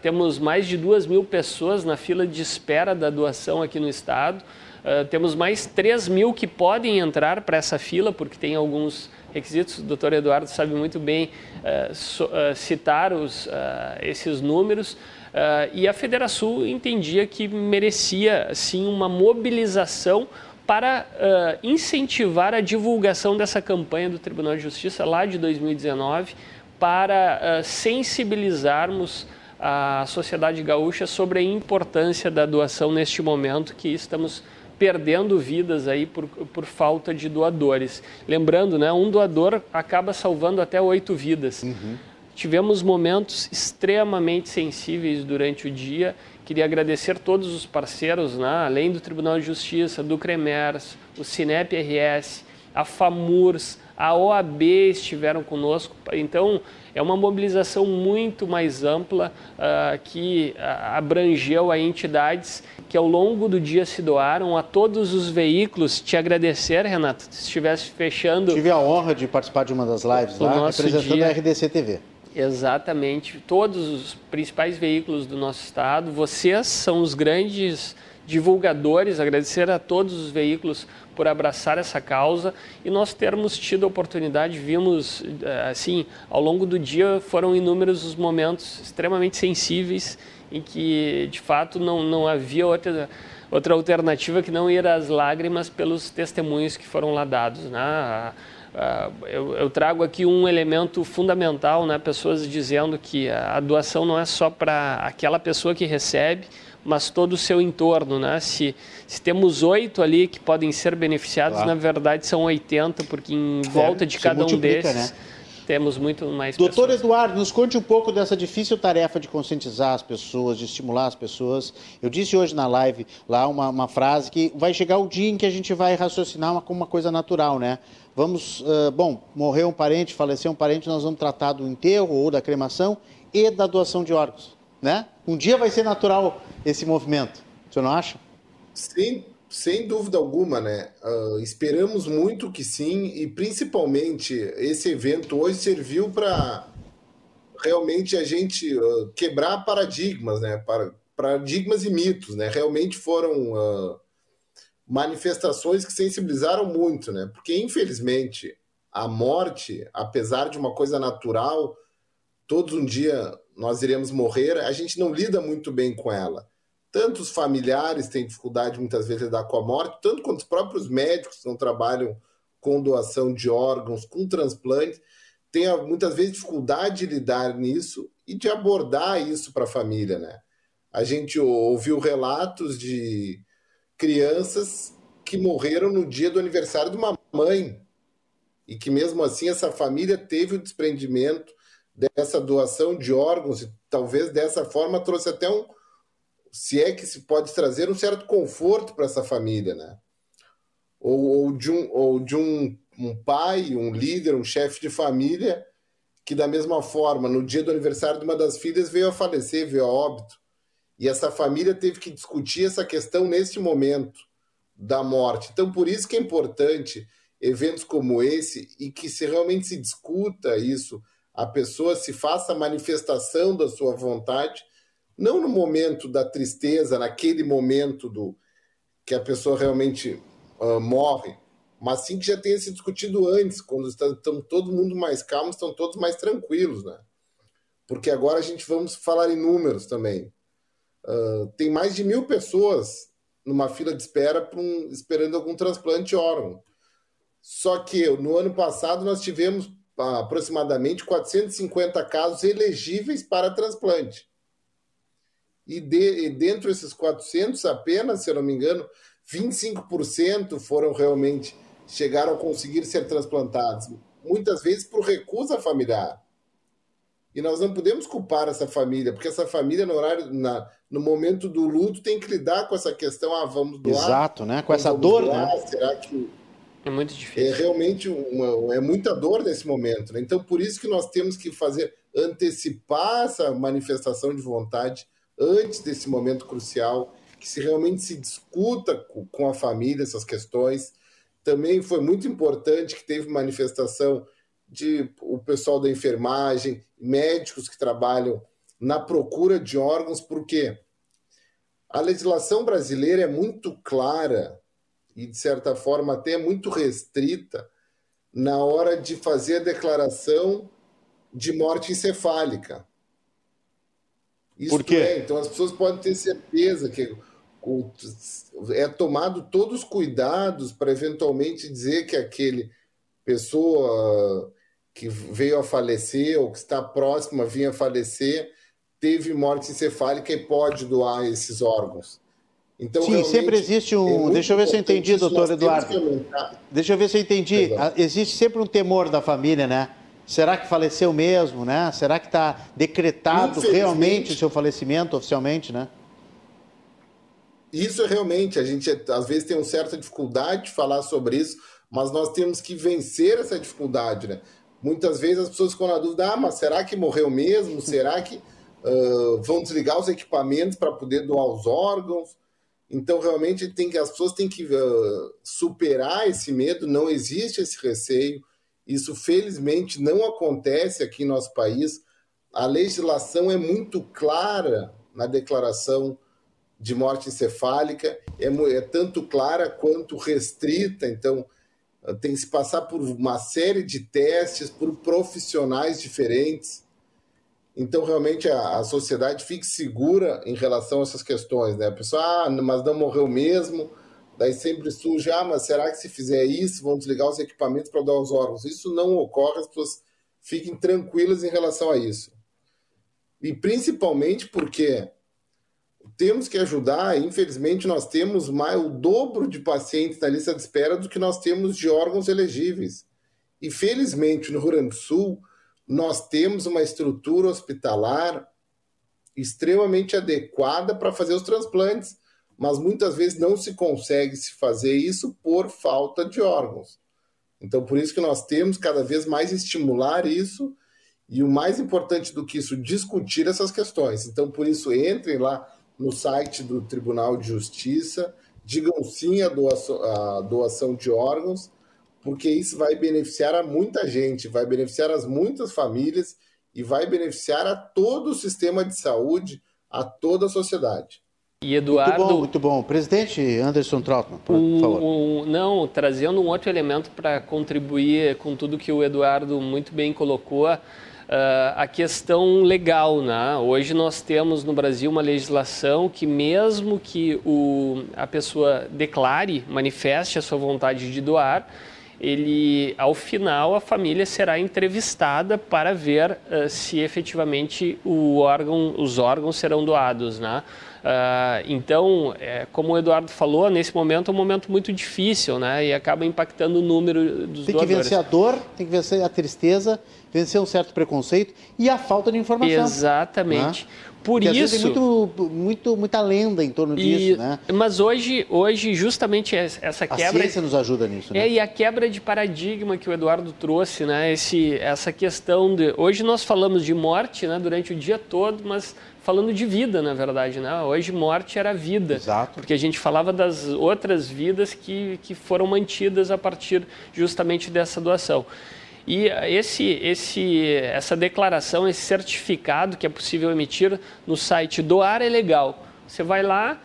temos mais de duas mil pessoas na fila de espera da doação aqui no Estado. Uh, temos mais 3 mil que podem entrar para essa fila, porque tem alguns requisitos. O doutor Eduardo sabe muito bem uh, so, uh, citar os, uh, esses números. e a Federação entendia que merecia, sim, uma mobilização para incentivar a divulgação dessa campanha do Tribunal de Justiça lá de 2019, para sensibilizarmos a sociedade gaúcha sobre a importância da doação neste momento que estamos perdendo vidas aí por, por falta de doadores. Lembrando, né, um doador acaba salvando até oito vidas. Uhum. Tivemos momentos extremamente sensíveis durante o dia. Queria agradecer todos os parceiros, né, além do Tribunal de Justiça, do CREMERS, o Cinep RS, a FAMURS, a OAB estiveram conosco. Então, é uma mobilização muito mais ampla uh, que uh, abrangeu a entidades que ao longo do dia se doaram a todos os veículos. Te agradecer, Renato, se estivesse fechando. Tive a honra de participar de uma das lives lá, representando dia. a RDC TV. Exatamente. Todos os principais veículos do nosso estado, vocês são os grandes divulgadores, agradecer a todos os veículos por abraçar essa causa e nós termos tido a oportunidade, vimos eh, assim, ao longo do dia foram inúmeros os momentos extremamente sensíveis em que de fato não, não havia outra, outra alternativa que não ir às lágrimas pelos testemunhos que foram lá dados. Né? Eu, eu, trago aqui um elemento fundamental, né? pessoas dizendo que a doação não é só para aquela pessoa que recebe, mas todo o seu entorno, né? Se, se temos oito ali que podem ser beneficiados, claro. na verdade são 80, porque em é, volta de cada um desses né? temos muito mais Doutor pessoas. Eduardo, nos conte um pouco dessa difícil tarefa de conscientizar as pessoas, de estimular as pessoas. Eu disse hoje na live lá uma, uma frase que vai chegar o dia em que a gente vai raciocinar como uma coisa natural, né? Vamos, uh, bom, morreu um parente, faleceu um parente, nós vamos tratar do enterro ou da cremação e da doação de órgãos né? Um dia vai ser natural esse movimento. Você não acha? Sim, sem dúvida alguma, né? Uh, esperamos muito que sim, e principalmente esse evento hoje serviu para realmente a gente uh, quebrar paradigmas, né? Para, paradigmas e mitos, né? Realmente foram uh, manifestações que sensibilizaram muito, né? Porque infelizmente a morte, apesar de uma coisa natural, todos um dia nós iremos morrer, a gente não lida muito bem com ela. Tanto os familiares têm dificuldade muitas vezes de lidar com a morte, tanto quanto os próprios médicos que não trabalham com doação de órgãos, com transplante, têm muitas vezes dificuldade de lidar nisso e de abordar isso para a família, né? A gente ouviu relatos de crianças que morreram no dia do aniversário de uma mãe e que mesmo assim essa família teve o desprendimento dessa doação de órgãos e talvez dessa forma trouxe até um, se é que se pode trazer um certo conforto para essa família, né? Ou, ou de, um, ou de um, um pai, um líder, um chefe de família que da mesma forma, no dia do aniversário de uma das filhas, veio a falecer, veio a óbito. E essa família teve que discutir essa questão neste momento da morte. Então, por isso que é importante eventos como esse e que se realmente se discuta isso, a pessoa se faça a manifestação da sua vontade, não no momento da tristeza, naquele momento do que a pessoa realmente uh, morre, mas sim que já tenha se discutido antes, quando estão todo mundo mais calmo, estão todos mais tranquilos, né? Porque agora a gente vamos falar em números também. Uh, tem mais de mil pessoas numa fila de espera um, esperando algum transplante órgão. Só que no ano passado nós tivemos aproximadamente 450 casos elegíveis para transplante. E, de, e dentro desses 400, apenas, se eu não me engano, 25% foram realmente, chegaram a conseguir ser transplantados. Muitas vezes por recusa familiar. E nós não podemos culpar essa família, porque essa família, no horário, na, no momento do luto, tem que lidar com essa questão: ah, vamos doar. Exato, né? Com essa dor, doar, né? Será que é muito difícil. É realmente uma, é muita dor nesse momento. Né? Então, por isso que nós temos que fazer, antecipar essa manifestação de vontade antes desse momento crucial, que se realmente se discuta com, a família essas questões. Também foi muito importante que teve manifestação de o pessoal da enfermagem, médicos que trabalham na procura de órgãos, porque a legislação brasileira é muito clara e, de certa forma, até muito restrita na hora de fazer a declaração de morte encefálica. Isso Por quê? É, então as pessoas podem ter certeza que é tomado todos os cuidados para eventualmente dizer que aquele pessoa que veio a falecer ou que está próxima a vir a falecer teve morte encefálica e pode doar esses órgãos. Então, Sim, sempre existe um. É deixa eu ver se eu entendi, doutor Eduardo. Deixa eu ver se eu entendi. Exato. Ah, existe sempre um temor da família, né? Será que faleceu mesmo, né? Será que está decretado realmente o seu falecimento oficialmente, né? Isso é realmente, a gente às vezes tem uma certa dificuldade de falar sobre isso, mas nós temos que vencer essa dificuldade, né? Muitas vezes as pessoas ficam na dúvida, ah, mas será que morreu mesmo? Será que uh, vão desligar os equipamentos para poder doar os órgãos? Então, realmente, tem que, as pessoas têm que uh, superar esse medo, não existe esse receio. Isso, felizmente, não acontece aqui em nosso país. a legislação é muito clara na declaração de morte encefálica, é, é tanto clara quanto restrita, então tem que se passar por uma série de testes, por profissionais diferentes. Então, realmente, a, a sociedade fique segura em relação a essas questões. Né? A pessoa, ah, mas não morreu mesmo, daí sempre surge, ah, mas será que se fizer isso, vão desligar os equipamentos para dar os órgãos? Isso não ocorre, as pessoas fiquem tranquilas em relação a isso. E principalmente porque temos que ajudar, infelizmente nós temos mais o dobro de pacientes na lista de espera do que nós temos de órgãos elegíveis. E felizmente no Rio Grande do Sul nós temos uma estrutura hospitalar extremamente adequada para fazer os transplantes, mas muitas vezes não se consegue se fazer isso por falta de órgãos. Então por isso que nós temos cada vez mais estimular isso e o mais importante do que isso discutir essas questões. Então por isso entrem lá no site do Tribunal de Justiça, digam sim à doação, doação de órgãos, porque isso vai beneficiar a muita gente, vai beneficiar as muitas famílias e vai beneficiar a todo o sistema de saúde, a toda a sociedade. E Eduardo. Muito bom, muito bom. Presidente Anderson Trautmann, por favor. Não, trazendo um outro elemento para contribuir com tudo que o Eduardo muito bem colocou. Uh, a questão legal. Né? Hoje nós temos no Brasil uma legislação que, mesmo que o, a pessoa declare, manifeste a sua vontade de doar, ele, ao final, a família será entrevistada para ver uh, se efetivamente o órgão, os órgãos serão doados. Né? Uh, então, é, como o Eduardo falou, nesse momento é um momento muito difícil né? e acaba impactando o número dos tem doadores. Tem que vencer a dor, tem que vencer a tristeza, vencer um certo preconceito e a falta de informação. Exatamente. Né? Por Porque isso. Às vezes tem muito, muito, muita lenda em torno e, disso, né? Mas hoje, hoje, justamente essa quebra. A ciência nos ajuda nisso, né? É, e a quebra de paradigma que o Eduardo trouxe, né? Esse, essa questão de. Hoje nós falamos de morte né, durante o dia todo, mas falando de vida, na verdade, né? Hoje morte era vida. Exato. Porque a gente falava das outras vidas que, que foram mantidas a partir justamente dessa doação. E esse, esse, essa declaração, esse certificado que é possível emitir no site Doar é Legal. Você vai lá,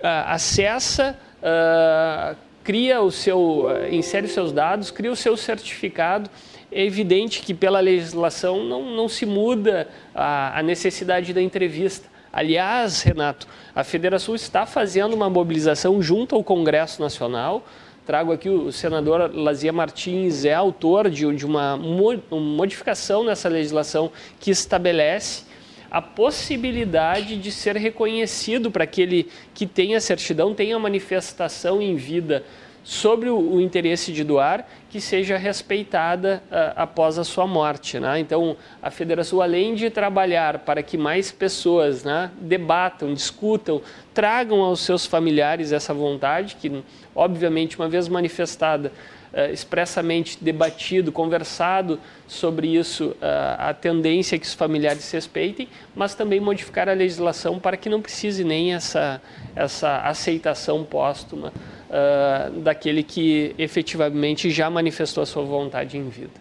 ah, acessa, ah, cria o seu, insere os seus dados, cria o seu certificado. É evidente que pela legislação não, não se muda a, a necessidade da entrevista. Aliás, Renato, a Federação está fazendo uma mobilização junto ao Congresso Nacional Trago aqui o senador Lazia Martins, é autor de, de uma modificação nessa legislação que estabelece a possibilidade de ser reconhecido para aquele que tem a certidão, tem a manifestação em vida sobre o, o interesse de doar, que seja respeitada uh, após a sua morte. Né? Então, a federação, além de trabalhar para que mais pessoas né, debatam, discutam, tragam aos seus familiares essa vontade, que, obviamente, uma vez manifestada, uh, expressamente debatido, conversado sobre isso, uh, a tendência é que os familiares respeitem, mas também modificar a legislação para que não precise nem essa, essa aceitação póstuma uh, daquele que efetivamente já manifestou a sua vontade em vida.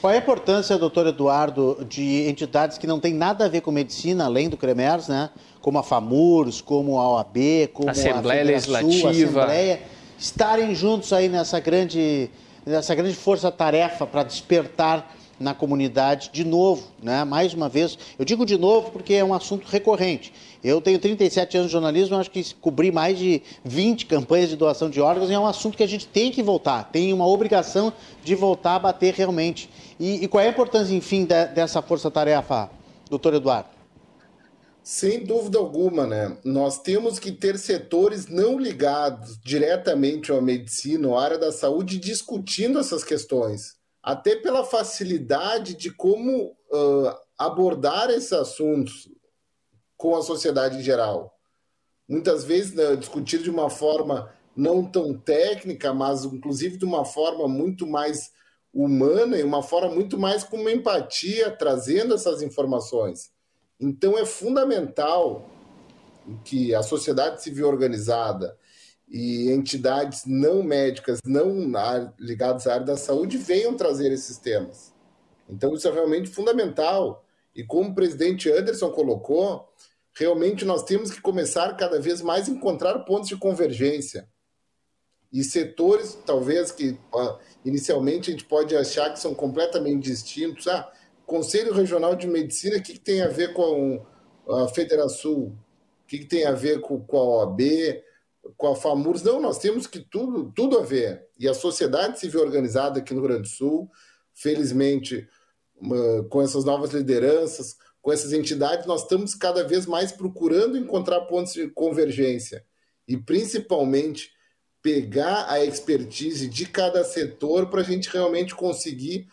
Qual é a importância, doutor Eduardo, de entidades que não têm nada a ver com medicina, além do CREMERS, né? como a FAMURS, como a OAB, como Assembleia a Legislativa, a Assembleia, estarem juntos aí nessa grande, nessa grande força-tarefa para despertar na comunidade de novo, né? mais uma vez. Eu digo de novo porque é um assunto recorrente. Eu tenho 37 anos de jornalismo, acho que cobri mais de 20 campanhas de doação de órgãos e é um assunto que a gente tem que voltar, tem uma obrigação de voltar a bater realmente. E, e qual é a importância, enfim, de, dessa força-tarefa, doutor Eduardo? Sem dúvida alguma, né? Nós temos que ter setores não ligados diretamente à medicina ou à área da saúde discutindo essas questões até pela facilidade de como uh, abordar esses assuntos com a sociedade em geral. Muitas vezes né, discutir de uma forma não tão técnica, mas inclusive de uma forma muito mais humana e uma forma muito mais com uma empatia, trazendo essas informações. Então é fundamental que a sociedade civil organizada e entidades não médicas, não ligadas à área da saúde, venham trazer esses temas. Então, isso é realmente fundamental. E como o presidente Anderson colocou, realmente nós temos que começar cada vez mais a encontrar pontos de convergência. E setores, talvez, que inicialmente a gente pode achar que são completamente distintos. Ah, Conselho Regional de Medicina, o que, tem a ver com a Federação? O que, tem a ver com a OAB? Com a FAMURS? Não, nós temos que tudo, tudo a ver. E a sociedade civil organizada aqui no Rio Grande do Sul, felizmente, com essas novas lideranças, com essas entidades, nós estamos cada vez mais procurando encontrar pontos de convergência. E principalmente pegar a expertise de cada setor para a gente realmente conseguir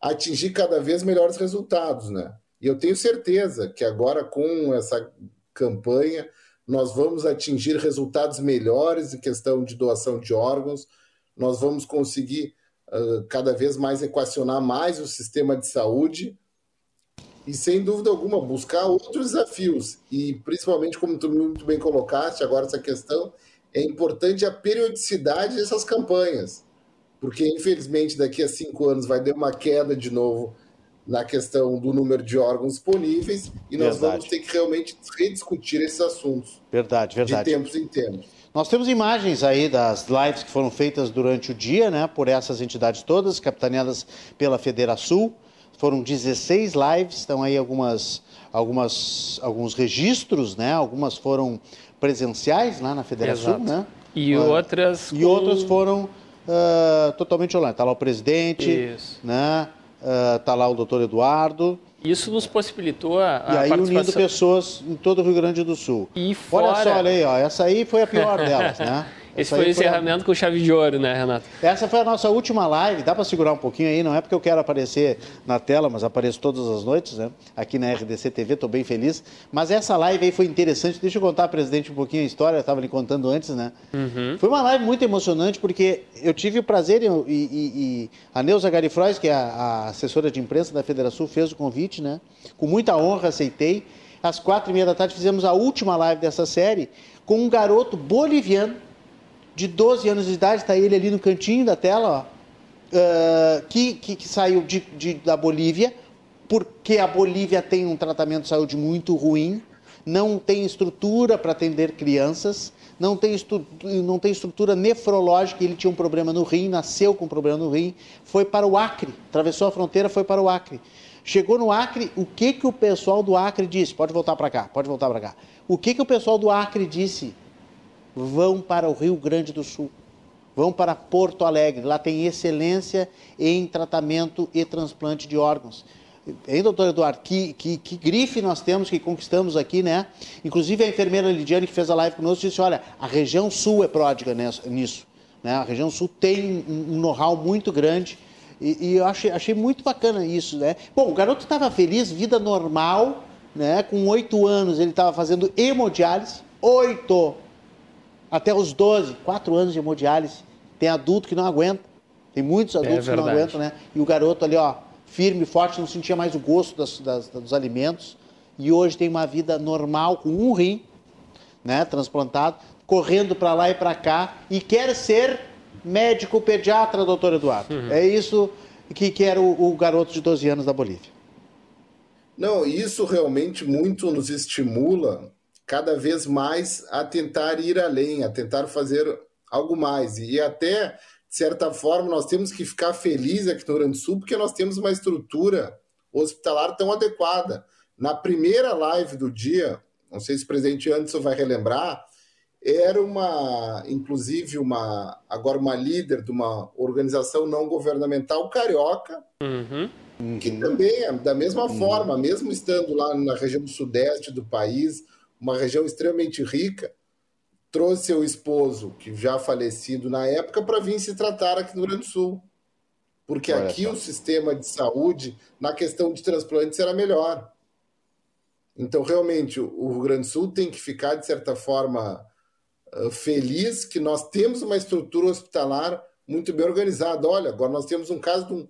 atingir cada vez melhores resultados, né? E eu tenho certeza que agora com essa campanha nós vamos atingir resultados melhores em questão de doação de órgãos, nós vamos conseguir uh, cada vez mais equacionar mais o sistema de saúde. E sem dúvida alguma buscar outros desafios. E principalmente como tu muito bem colocaste agora essa questão é importante a periodicidade dessas campanhas, porque infelizmente daqui a cinco anos vai ter uma queda de novo na questão do número de órgãos disponíveis e nós verdade. vamos ter que realmente rediscutir esses assuntos. Verdade, verdade. De tempos em tempos. Nós temos imagens aí das lives que foram feitas durante o dia, né, por essas entidades todas, capitaneadas pela Federação. Foram 16 lives, estão aí algumas, algumas, alguns registros, né, algumas foram presenciais lá na Federação, Exato. né? E uh, outras. E com... outras foram uh, totalmente online. Está lá o presidente, Isso. né? Uh, tá lá o doutor Eduardo. Isso nos possibilitou a, a E aí participação... unindo pessoas em todo o Rio Grande do Sul. E fora... Olha só, olha aí, ó, essa aí foi a pior *laughs* delas, né? Esse foi o encerramento a... com chave de ouro, né, Renato? Essa foi a nossa última live. Dá para segurar um pouquinho aí? Não é porque eu quero aparecer na tela, mas apareço todas as noites, né? Aqui na RDC TV, estou bem feliz. Mas essa live aí foi interessante. Deixa eu contar, presidente, um pouquinho a história. Eu estava lhe contando antes, né? Uhum. Foi uma live muito emocionante porque eu tive o prazer e, e, e a Neuza Garifrois, que é a, a assessora de imprensa da Federação, fez o convite, né? Com muita honra aceitei. Às quatro e meia da tarde fizemos a última live dessa série com um garoto boliviano de 12 anos de idade, está ele ali no cantinho da tela, ó, uh, que, que, que, saiu de, de, da Bolívia, porque a Bolívia tem um tratamento de saúde muito ruim, não tem estrutura para atender crianças, não tem, não tem estrutura nefrológica, ele tinha um problema no rim, nasceu com um problema no rim, foi para o Acre, atravessou a fronteira, foi para o Acre. Chegou no Acre, o que, que o pessoal do Acre disse? Pode voltar para cá, pode voltar para cá. O que, que o pessoal do Acre disse? Vão para o Rio Grande do Sul, vão para Porto Alegre. Lá tem excelência em tratamento e transplante de órgãos. Hein, doutor Eduardo? Que, que, que, grife nós temos, que conquistamos aqui, né? Inclusive a enfermeira Lidiane, que fez a live conosco, disse: olha, a região sul é pródiga nisso. Né? A região sul tem um, know-how muito grande. E, e, eu achei, achei muito bacana isso, né? Bom, o garoto estava feliz, vida normal, né? Com oito anos ele estava fazendo hemodiálise. Oito! Até os 12, 4 anos de hemodiálise. Tem adulto que não aguenta. Tem muitos é adultos é que não aguentam, né? E o garoto ali, ó, firme, forte, não sentia mais o gosto das, das, dos alimentos. E hoje tem uma vida normal, com um rim, né, transplantado, correndo para lá e para cá. E quer ser médico pediatra, doutor Eduardo. Uhum. É isso que, que era o, o garoto de 12 anos da Bolívia. Não, isso realmente muito nos estimula cada vez mais a tentar ir além, a tentar fazer algo mais. E até, de certa forma, nós temos que ficar felizes aqui no Rio Grande do Sul, porque nós temos uma estrutura hospitalar tão adequada. Na primeira live do dia, não sei se o presidente Anderson vai relembrar, era uma, inclusive, uma agora uma líder de uma organização não governamental carioca, uhum. que também, é da mesma uhum. forma, mesmo estando lá na região sudeste do país, uma região extremamente rica, trouxe seu esposo, que já falecido na época, para vir se tratar aqui no Rio Grande do Sul. Porque Olha aqui só. o sistema de saúde, na questão de transplantes, era melhor. Então, realmente, o Rio Grande do Sul tem que ficar, de certa forma, feliz que nós temos uma estrutura hospitalar muito bem organizada. Olha, agora nós temos um caso de um,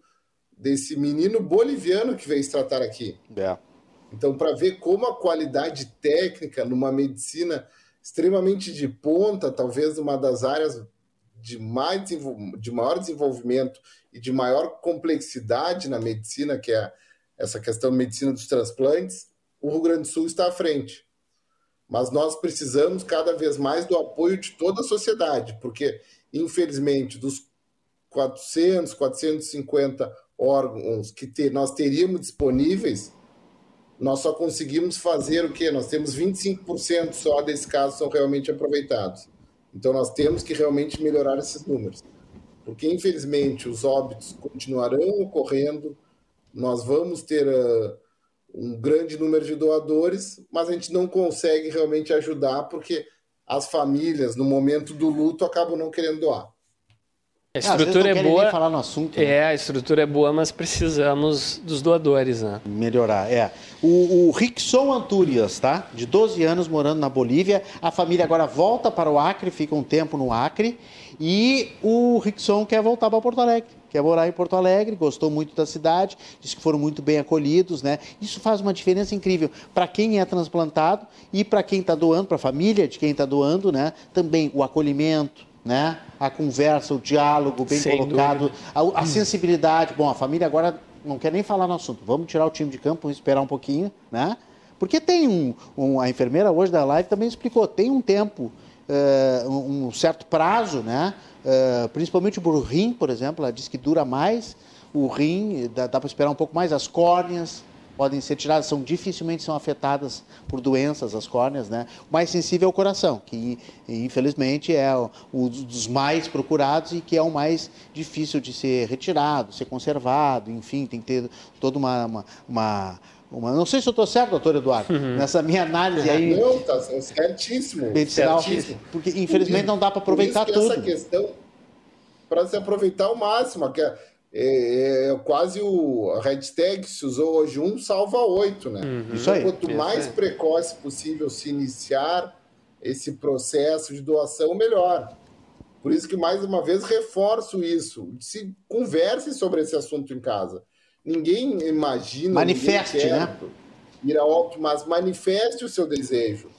desse menino boliviano que veio se tratar aqui. É. Então, para ver como a qualidade técnica numa medicina extremamente de ponta, talvez uma das áreas de, mais, de maior desenvolvimento e de maior complexidade na medicina, que é essa questão de medicina dos transplantes, o Rio Grande do Sul está à frente. Mas nós precisamos cada vez mais do apoio de toda a sociedade, porque, infelizmente, dos 400, 450 órgãos que ter, nós teríamos disponíveis, nós só conseguimos fazer o quê? Nós temos 25% só desses casos são realmente aproveitados. Então nós temos que realmente melhorar esses números. Porque infelizmente os óbitos continuarão ocorrendo, nós vamos ter uh, um grande número de doadores, mas a gente não consegue realmente ajudar porque as famílias no momento do luto acabam não querendo doar. A estrutura é boa. falar no assunto. Né? É, a estrutura é boa, mas precisamos dos doadores, né? Melhorar, é. O, o Rickson Anturias, tá? De 12 anos morando na Bolívia. A família agora volta para o Acre, fica um tempo no Acre. E o Rickson quer voltar para Porto Alegre. Quer morar em Porto Alegre, gostou muito da cidade, disse que foram muito bem acolhidos, né? Isso faz uma diferença incrível para quem é transplantado e para quem está doando, para a família de quem está doando, né? Também o acolhimento, né? A conversa, o diálogo bem Sem colocado, a, a, sensibilidade. Bom, a família agora não quer nem falar no assunto. Vamos tirar o time de campo, esperar um pouquinho, né? Porque tem um, um a enfermeira hoje da live também explicou, tem um tempo, uh, um certo prazo, né? Uh, principalmente o rim, por exemplo, ela diz que dura mais. O rim, dá, dá para esperar um pouco mais, as córneas, podem ser tiradas, são dificilmente são afetadas por doenças as córneas, né? O mais sensível é o coração, que infelizmente é um dos mais procurados e que é o mais difícil de ser retirado, ser conservado, enfim, tem que ter toda uma, uma, uma uma, não sei se eu estou certo, doutor Eduardo, uhum. nessa minha análise aí. Não, está certíssimo. Medicinal, certíssimo. Porque infelizmente não dá para aproveitar tudo. Essa questão, para se aproveitar ao máximo, que é é, quase o a hashtag se usou hoje um salva oito, né? Uhum. Isso aí. Quanto mais precoce possível se iniciar esse processo de doação, melhor. Por isso que mais uma vez reforço isso. Se converse sobre esse assunto em casa. Ninguém imagina. Manifeste, ninguém né? Ir a óbito, mas manifeste o seu desejo.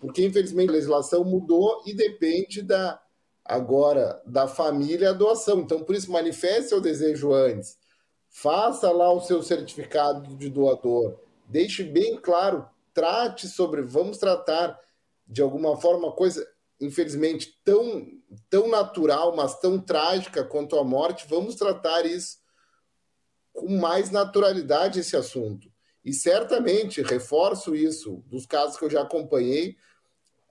Porque, infelizmente, a legislação mudou e depende da, agora da família a doação. Então, por isso, manifeste seu desejo antes. Faça lá o seu certificado de doador. Deixe bem claro, trate sobre, vamos tratar de alguma forma coisa, infelizmente, tão, tão natural, mas tão trágica quanto a morte. Vamos tratar isso com mais naturalidade, esse assunto. E certamente, reforço isso, dos casos que eu já acompanhei,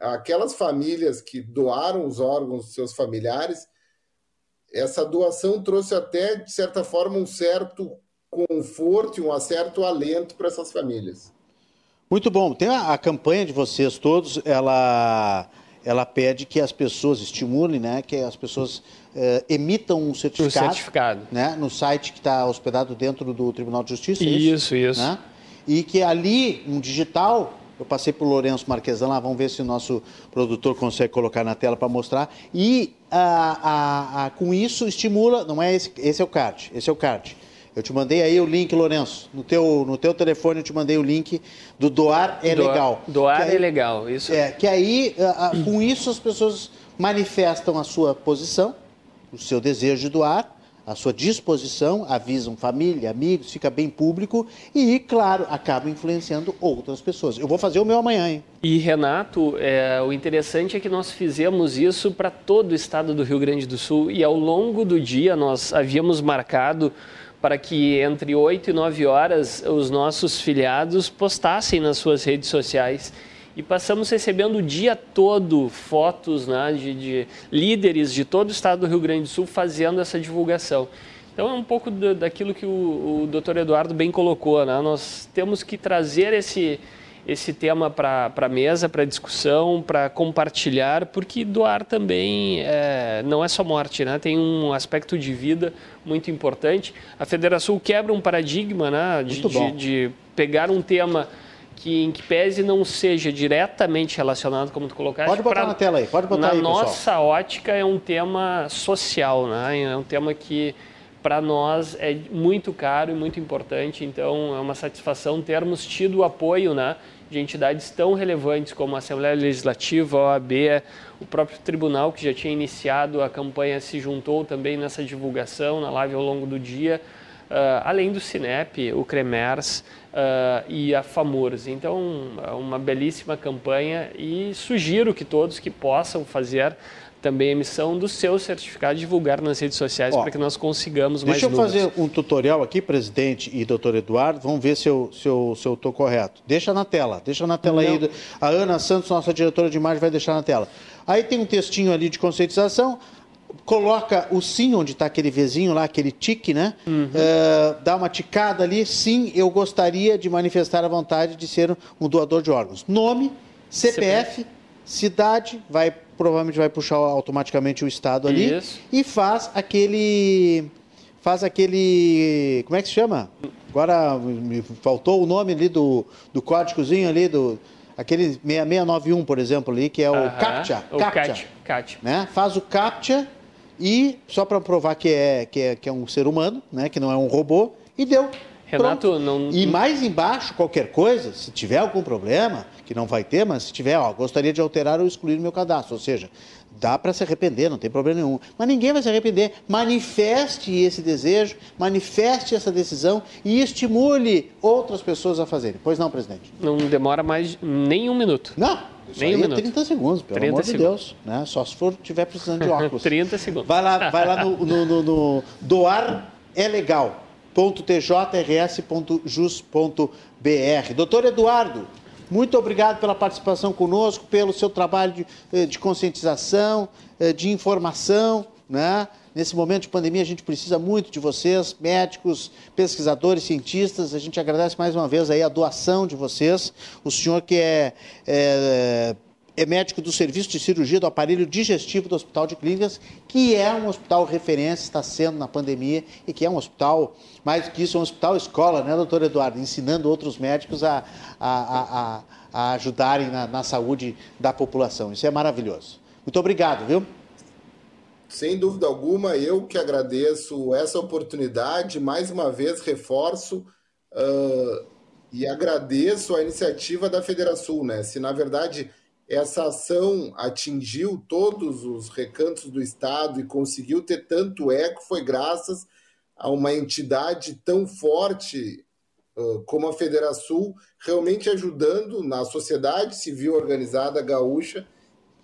aquelas famílias que doaram os órgãos dos seus familiares, essa doação trouxe até, de certa forma, um certo conforto e um certo alento para essas famílias. Muito bom. Tem a, a, campanha de vocês todos, ela, ela pede que as pessoas estimulem, né, que as pessoas eh, emitam um certificado, um certificado. Né, no site que está hospedado dentro do Tribunal de Justiça. Isso, isso. isso. Né? E que ali, um digital, eu passei para o Lourenço Marquesan lá, vamos ver se o nosso produtor consegue colocar na tela para mostrar. E a, a, a, com isso estimula, não é esse, esse é o card, esse é o card. Eu te mandei aí o link, Lourenço. No teu, no teu telefone eu te mandei o link do Doar é doar, Legal. Doar aí, é legal, isso. É, que aí, com isso, as pessoas manifestam a sua posição, o seu desejo de doar, à sua disposição, avisam família, amigos, fica bem público e, claro, acaba influenciando outras pessoas. Eu vou fazer o meu amanhã, hein? E, Renato, é, o interessante é que nós fizemos isso para todo o estado do Rio Grande do Sul e, ao longo do dia, nós havíamos marcado para que entre 8 e 9 horas os nossos filiados postassem nas suas redes sociais e passamos recebendo o dia todo fotos né, de, de, líderes de todo o estado do Rio Grande do Sul fazendo essa divulgação. Então é um pouco do, daquilo que o, o Dr. Eduardo bem colocou, né? nós temos que trazer esse, esse tema para a mesa, para discussão, para compartilhar, porque doar também é, não é só morte, né? tem um aspecto de vida muito importante. A Federação quebra um paradigma né? de, de, de pegar um tema que em que pese não seja diretamente relacionado, como tu colocaste. Pode botar pra, na tela aí, pode botar na aí, nossa pessoal. ótica é um tema social, né? É um tema que para nós é muito caro e muito importante, então é uma satisfação termos tido o apoio, né? de entidades tão relevantes como a Assembleia Legislativa, a OAB, o próprio tribunal que já tinha iniciado a campanha se juntou também nessa divulgação na live ao longo do dia além do Cinep, o Cremers e a FAMURS. Então, uma belíssima campanha e sugiro que todos que possam fazer também a emissão do seu certificado divulgar nas redes sociais para que nós consigamos mais Deixa eu números. fazer um tutorial aqui, presidente e doutor Eduardo, vamos ver se eu estou se eu, se eu correto. Deixa na tela, deixa na tela Não. aí. A Ana Santos, nossa diretora de imagem, vai deixar na tela. Aí tem um textinho ali de conscientização, coloca o sim, onde está aquele vizinho lá, aquele tique, né? Uhum. Uh, dá uma ticada ali, sim, eu gostaria de manifestar a vontade de ser um doador de órgãos. Nome, CPF, CPF. cidade, vai provavelmente vai puxar automaticamente o estado ali Isso. e faz aquele faz aquele como é que se chama? Agora me faltou o nome ali do, do códigozinho ali do aquele 6691, por exemplo, ali, que é o. CAPTCHA. O CAPTCHA. CAPTCHA. Né? Faz o CAPTCHA e, só para provar que é, que, é, que é um ser humano, né? que não é um robô, e deu. Renato, Pronto. não. E mais embaixo, qualquer coisa, se tiver algum problema, que não vai ter, mas se tiver, ó, gostaria de alterar ou excluir o meu cadastro. Ou seja, dá para se arrepender, não tem problema nenhum. Mas ninguém vai se arrepender. Manifeste esse desejo, manifeste essa decisão e estimule outras pessoas a fazerem. Pois não, presidente? Não demora mais nem um minuto. Não. Isso nem um minuto. 30 segundos, pelo 30 amor segundos. de Deus. Né? Só se for tiver precisando de *laughs* óculos. 30 segundos. Vai lá, vai lá no, no, no, no doar é legal www.tjrs.jus.br. Doutor Eduardo, muito obrigado pela participação conosco, pelo seu trabalho de, eh, de conscientização, eh, de informação, né? Nesse momento de pandemia, a gente precisa muito de vocês, médicos, pesquisadores, cientistas. A gente agradece mais uma vez aí a doação de vocês. O senhor que é, é é médico do Serviço de Cirurgia do Aparelho Digestivo do Hospital de Clínicas, que é um hospital referência, está sendo na pandemia, e que é um hospital, mais do que isso, é um hospital escola, né, doutor Eduardo? Ensinando outros médicos a, a, a, a ajudarem na, na saúde da população. Isso é maravilhoso. Muito obrigado, viu? Sem dúvida alguma, eu que agradeço essa oportunidade, mais uma vez reforço uh, e agradeço a iniciativa da Federação, né? Se na verdade essa ação atingiu todos os recantos do Estado e conseguiu ter tanto eco foi graças a uma entidade tão forte uh, como a Federação, realmente ajudando na sociedade civil organizada gaúcha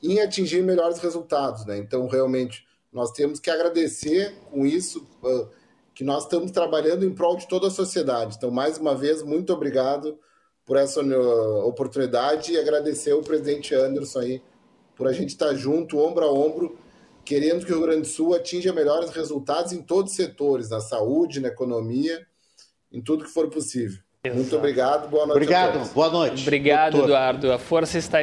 em atingir melhores resultados. Né? Então, realmente, nós temos que agradecer com isso uh, que nós estamos trabalhando em prol de toda a sociedade. Então, mais uma vez, muito obrigado por essa oportunidade e agradecer o presidente Anderson aí por a gente estar junto, ombro a ombro, querendo que o Rio Grande do Sul atinja melhores resultados em todos os setores, na saúde, na economia, em tudo que for possível. Exato. Muito obrigado, boa noite. Obrigado, boa noite. Obrigado, doutor. Eduardo. A força está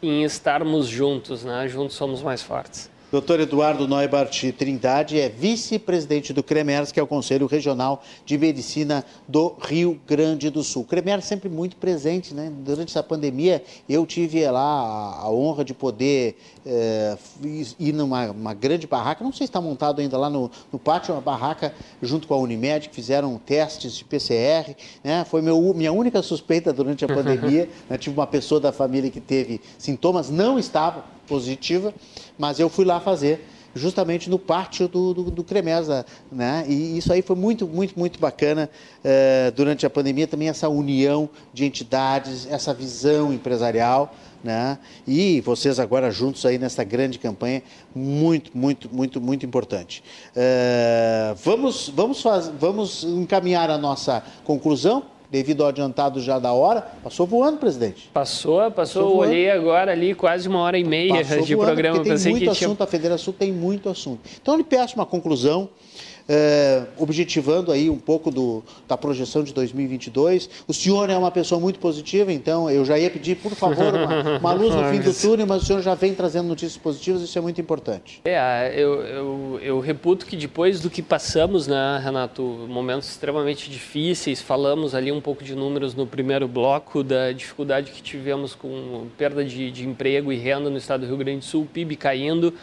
em estarmos juntos, né? Juntos somos mais fortes. Dr. Eduardo Neubart Trindade é vice-presidente do CREMERS, que é o Conselho Regional de Medicina do Rio Grande do Sul. O CREMERS sempre muito presente, né? Durante essa pandemia, eu tive lá a, honra de poder é, ir numa grande barraca, não sei se está montado ainda lá no, no pátio, uma barraca junto com a Unimed, que fizeram testes de PCR, né? Foi meu, minha única suspeita durante a *laughs* pandemia. né? Tive uma pessoa da família que teve sintomas, não estava positiva, mas eu fui lá fazer justamente no pátio do, do, do Cremesa, né? E isso aí foi muito, muito, muito bacana uh, durante a pandemia também essa união de entidades, essa visão empresarial, né? E vocês agora juntos aí nessa grande campanha, muito, muito, muito, muito importante. Uh, vamos, vamos, faz, vamos encaminhar a nossa conclusão devido ao adiantado já da hora. Passou voando, presidente. Passou, passou. passou olhei agora ali quase uma hora e meia passou de voando, programa. Tem muito assunto, tinha... a Federação tem muito assunto. Então, eu lhe peço uma conclusão é, objetivando aí um pouco do, da projeção de 2022. O senhor é uma pessoa muito positiva, então eu já ia pedir, por favor, uma, uma luz no *laughs* fim do túnel, mas o senhor já vem trazendo notícias positivas, isso é muito importante. É, eu, eu, eu reputo que depois do que passamos, né, Renato, momentos extremamente difíceis, falamos ali um pouco de números no primeiro bloco da dificuldade que tivemos com perda de, de emprego e renda no estado do Rio Grande do Sul, o PIB caindo,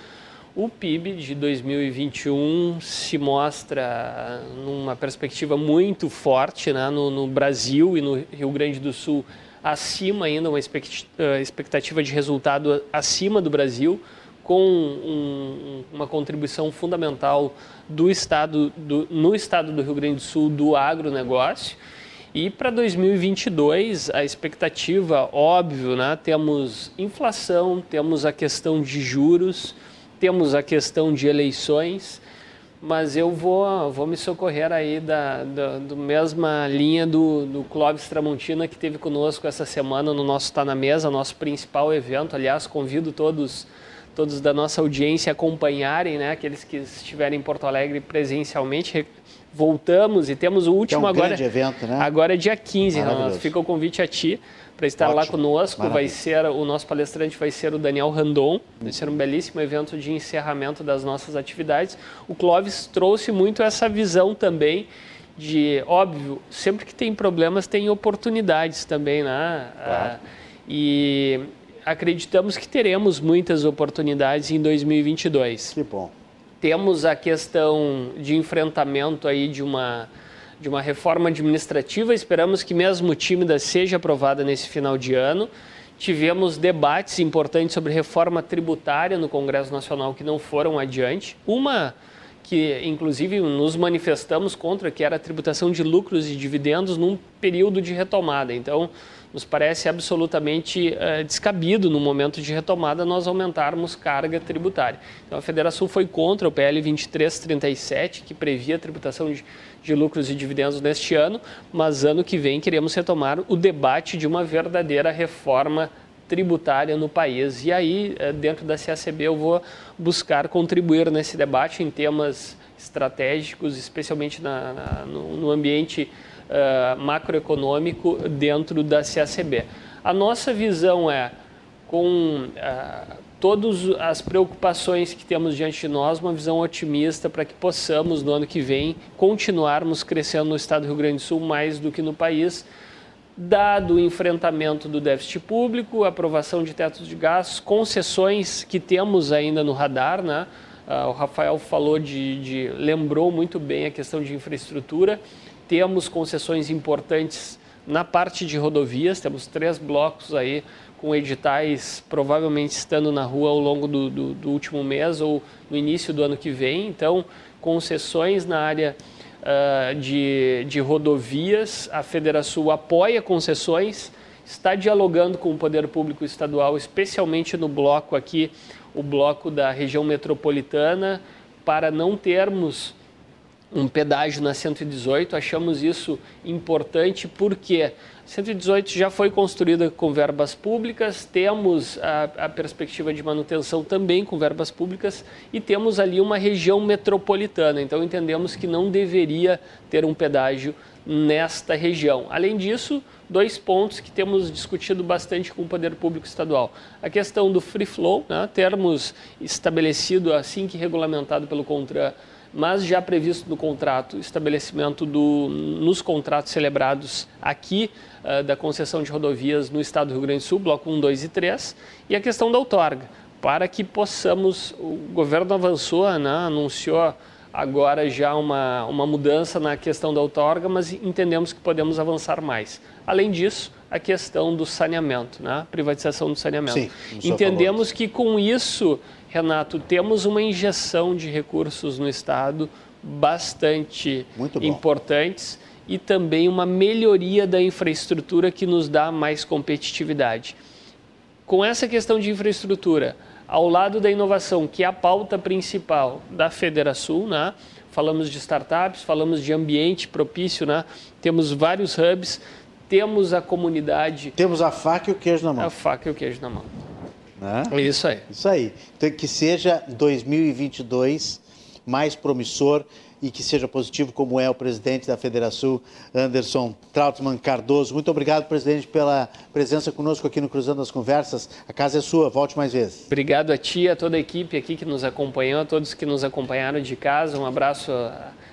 o PIB de 2021 se mostra numa perspectiva muito forte né, no, no, Brasil e no Rio Grande do Sul, acima ainda, uma eh, expectativa de resultado acima do Brasil, com um, uma contribuição fundamental do estado do, no estado do Rio Grande do Sul do agronegócio. E para 2022, a expectativa, óbvio, né? temos inflação, temos a questão de juros, temos a questão de eleições, mas eu vou, vou me socorrer aí da, da mesma linha do, do Clóvis Tramontina que teve conosco essa semana no nosso Tá na Mesa, nosso principal evento. Aliás, convido todos todos da nossa audiência acompanharem, né, aqueles que estiverem em Porto Alegre presencialmente. Voltamos e temos o último é um agora. evento, né? Agora é dia 15, Renato. Fica o convite a ti para estar Ótimo. lá conosco. Maravilha. Vai ser o nosso palestrante vai ser o Daniel Randon. Vai ser um belíssimo evento de encerramento das nossas atividades. O Clóvis trouxe muito essa visão também de, óbvio, sempre que tem problemas tem oportunidades também, né? Claro. Ah, e acreditamos que teremos muitas oportunidades em 2022. Que bom. Temos a questão de enfrentamento aí de uma de uma reforma administrativa. Esperamos que mesmo tímida seja aprovada nesse final de ano. Tivemos debates importantes sobre reforma tributária no Congresso Nacional que não foram adiante. Uma que inclusive nos manifestamos contra, que era a tributação de lucros e dividendos num período de retomada. Então, nos parece absolutamente uh, descabido no momento de retomada nós aumentarmos carga tributária. Então a Federação foi contra o PL 2337, que previa a tributação de, de lucros e dividendos neste ano, mas ano que vem queremos retomar o debate de uma verdadeira reforma tributária no país. E aí, eh, dentro da CACB, eu vou buscar contribuir nesse debate em temas estratégicos, especialmente na, na, no, no ambiente uh, macroeconômico dentro da CACB. A nossa visão é, com uh, todas as preocupações que temos diante de nós, uma visão otimista para que possamos, no ano que vem, continuarmos crescendo no estado do Rio Grande do Sul mais do que no país, dado o enfrentamento do déficit público, aprovação de tetos de gastos, concessões que temos ainda no radar, né? Uh, o Rafael falou de, de, lembrou muito bem a questão de infraestrutura temos concessões importantes na parte de rodovias, temos três blocos aí com editais provavelmente estando na rua ao longo do, do, do último mês ou no início do ano que vem. Então, concessões na área uh, de, de rodovias, a Federação apoia concessões, está dialogando com o poder público estadual, especialmente no bloco aqui, o bloco da região metropolitana, para não termos um pedágio na 118. Achamos isso importante porque 118 já foi construída com verbas públicas, temos a, a, perspectiva de manutenção também com verbas públicas e temos ali uma região metropolitana. Então entendemos que não deveria ter um pedágio nesta região. Além disso, dois pontos que temos discutido bastante com o poder público estadual. A questão do free flow, né, termos estabelecido assim que regulamentado pelo CONTRAN mas já previsto no contrato estabelecimento do, nos contratos celebrados aqui uh, da concessão de rodovias no estado do Rio Grande do Sul, bloco 1, 2 e 3, e a questão da outorga, para que possamos, o governo avançou, né, anunciou agora já uma, uma mudança na questão da outorga, mas entendemos que podemos avançar mais. Além disso, a questão do saneamento, né? privatização do saneamento. Sim, Entendemos que com isso Renato, temos uma injeção de recursos no Estado bastante importantes e também uma melhoria da infraestrutura que nos dá mais competitividade. Com essa questão de infraestrutura, ao lado da inovação, que é a pauta principal da Federação, né? falamos de startups, falamos de ambiente propício, né? temos vários hubs, temos a comunidade. Temos a faca e o queijo na mão. A faca e o queijo na mão. Né? Isso aí. Isso aí. Então, que seja 2022 mais promissor e que seja positivo, como é o presidente da Federação, Anderson Trautmann Cardoso. Muito obrigado, presidente, pela presença conosco aqui no Cruzando as Conversas. A casa é sua, volte mais vezes. Obrigado a ti, a toda a equipe aqui que nos acompanhou, a todos que nos acompanharam de casa. Um abraço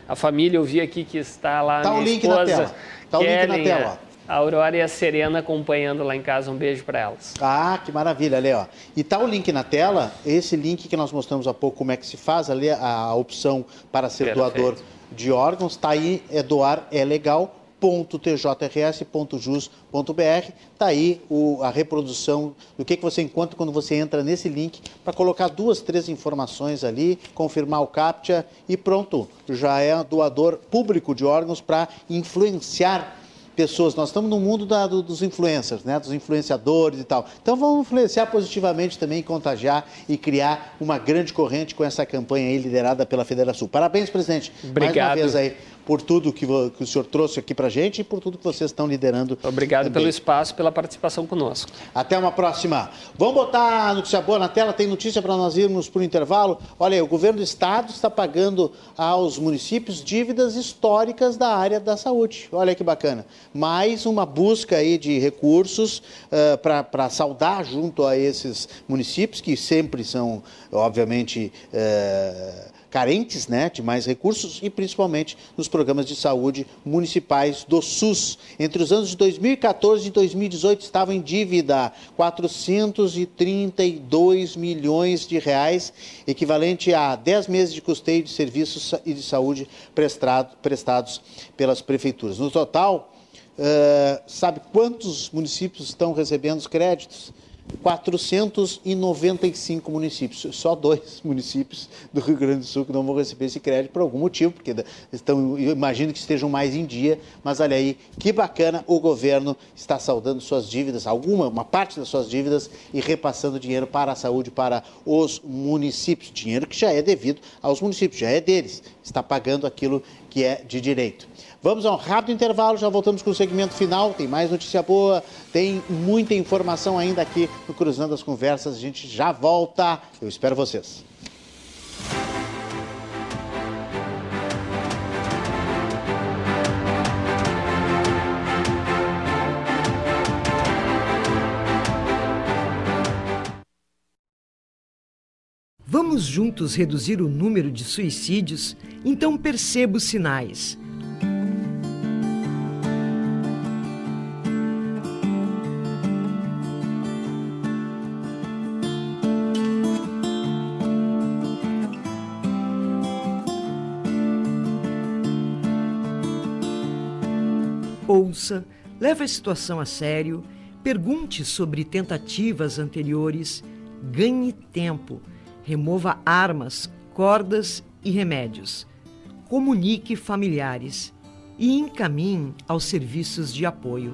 à família. Eu vi aqui que está lá tá minha o link esposa, na tela. Tá o link na tela, ó. A Aurora e a Serena acompanhando lá em casa. Um beijo para elas. Ah, que maravilha, ali, ó. E tá o link na tela, esse link que nós mostramos há pouco, como é que se faz ali, a opção para ser Perfeito. doador de órgãos, tá aí, é doar, é legal www.tjrs.jus.br. Está aí o, a reprodução do que, que você encontra quando você entra nesse link para colocar duas, três informações ali, confirmar o CAPTCHA e pronto, já é doador público de órgãos para influenciar pessoas. Nós estamos no mundo da, do, dos influencers, né? dos influenciadores e tal. Então vamos influenciar positivamente também, contagiar e criar uma grande corrente com essa campanha aí liderada pela Federação. Parabéns, presidente. Obrigado. Mais uma vez aí por tudo que, que o senhor trouxe aqui para a gente e por tudo que vocês estão liderando. Obrigado também. pelo espaço, pela participação conosco. Até uma próxima. Vamos botar a notícia boa na tela, tem notícia para nós irmos por intervalo. Olha aí, o governo do estado está pagando aos municípios dívidas históricas da área da saúde. Olha que bacana. Mais uma busca aí de recursos uh, para saudar junto a esses municípios, que sempre são, obviamente, uh, carentes né, de mais recursos e principalmente nos programas de saúde municipais do SUS. Entre os anos de 2014 e 2018 estavam em dívida 432 milhões de reais, equivalente a 10 meses de custeio de serviços e de saúde prestado, prestados pelas prefeituras. No total, uh, sabe quantos municípios estão recebendo os créditos? 495 municípios. Só dois *laughs* municípios do Rio Grande do Sul que não vão receber esse crédito por algum motivo, porque estão, imagino que estejam mais em dia, mas olha aí, que bacana o governo está saudando suas dívidas, alguma, uma parte das suas dívidas e repassando dinheiro para a saúde, para os municípios. Dinheiro que já é devido aos municípios, já é deles, está pagando aquilo que é de direito. Vamos a um rápido intervalo, já voltamos com o segmento final. Tem mais notícia boa, tem muita informação ainda aqui no Cruzando as Conversas. A gente já volta. Eu espero vocês. Vamos juntos reduzir o número de suicídios? Então perceba os sinais. Ouça, leve a situação a sério, pergunte sobre tentativas anteriores, ganhe tempo, remova armas, cordas e remédios, comunique familiares e encaminhe aos serviços de apoio.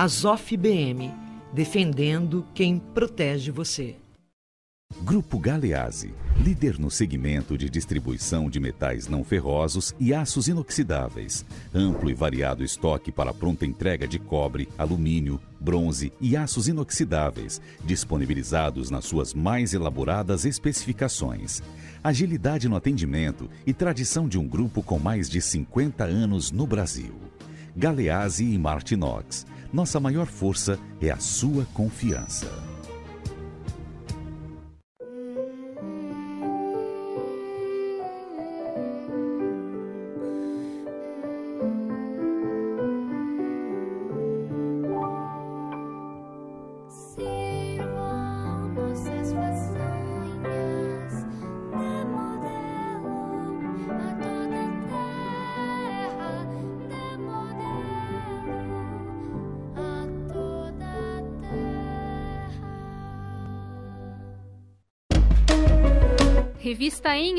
Azof BM, defendendo quem protege você. Grupo Galeazzi, líder no segmento de distribuição de metais não ferrosos e aços inoxidáveis. Amplo e variado estoque para pronta entrega de cobre, alumínio, bronze e aços inoxidáveis, disponibilizados nas suas mais elaboradas especificações. Agilidade no atendimento e tradição de um grupo com mais de 50 anos no Brasil. Galeazzi e Martinox nossa maior força é a sua confiança.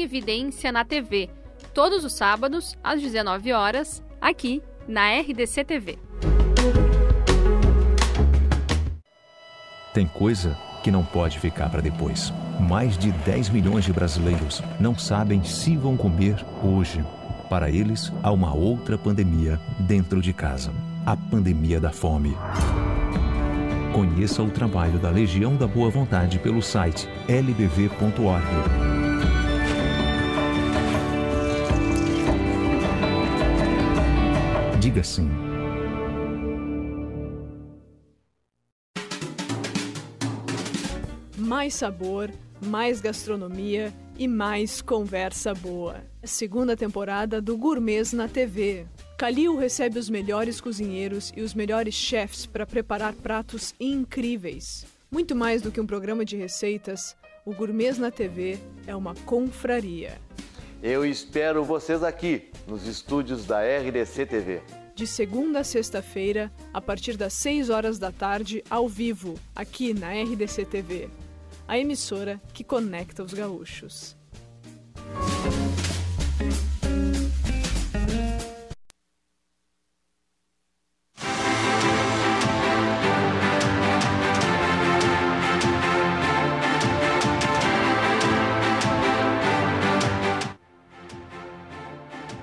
Evidência na TV, todos os sábados, às 19 horas, aqui na RDC TV. Tem coisa que não pode ficar para depois. Mais de 10 milhões de brasileiros não sabem se vão comer hoje. Para eles, há uma outra pandemia dentro de casa a pandemia da fome. Conheça o trabalho da Legião da Boa Vontade pelo site lbv.org. Diga sim. Mais sabor, mais gastronomia e mais conversa boa. Segunda temporada do Gourmets na TV. Calil recebe os melhores cozinheiros e os melhores chefs para preparar pratos incríveis. Muito mais do que um programa de receitas, o Gourmets na TV é uma confraria. Eu espero vocês aqui, nos estúdios da RDC TV. De segunda a sexta-feira, a partir das 6 horas da tarde, ao vivo, aqui na RDC TV. A emissora que conecta os gaúchos.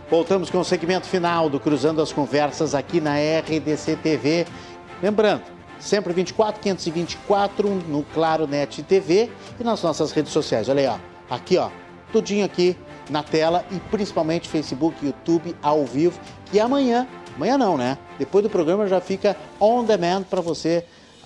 Voltamos com o segmento final do Cruzando as Conversas aqui na RDC TV. Lembrando, sempre 24 524 no Claro Net TV e nas nossas redes sociais. Olha aí, ó. Aqui, ó. Tudinho aqui na tela e principalmente Facebook, YouTube ao vivo. E amanhã, amanhã não, né? Depois do programa já fica on demand para você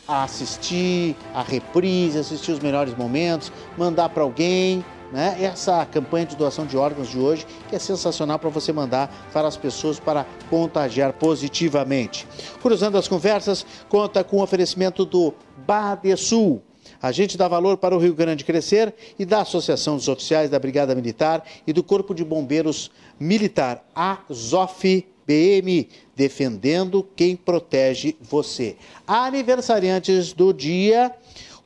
assistir a reprise, assistir os melhores momentos, mandar para alguém, né? Essa campanha de doação de órgãos de hoje, que é sensacional para você mandar para as pessoas para contagiar positivamente. Cruzando as conversas, conta com o oferecimento do Badesul. A gente dá valor para o Rio Grande crescer e da Associação dos Oficiais da Brigada Militar e do Corpo de Bombeiros Militar, a ZOF BM, defendendo quem protege você. Aniversariantes do dia,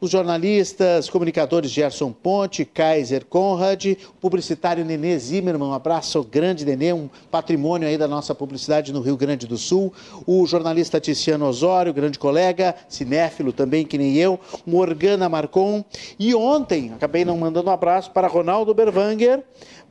os jornalistas, comunicadores Gerson Ponte, Kaiser Conrad, o publicitário Nenê Zimmermann, um abraço grande, Nenê, um patrimônio aí da nossa publicidade no Rio Grande do Sul, o jornalista Ticiano Osório, grande colega, cinéfilo também, que nem eu, Morgana Marcon, e ontem, acabei não mandando um abraço para Ronaldo Berwanger,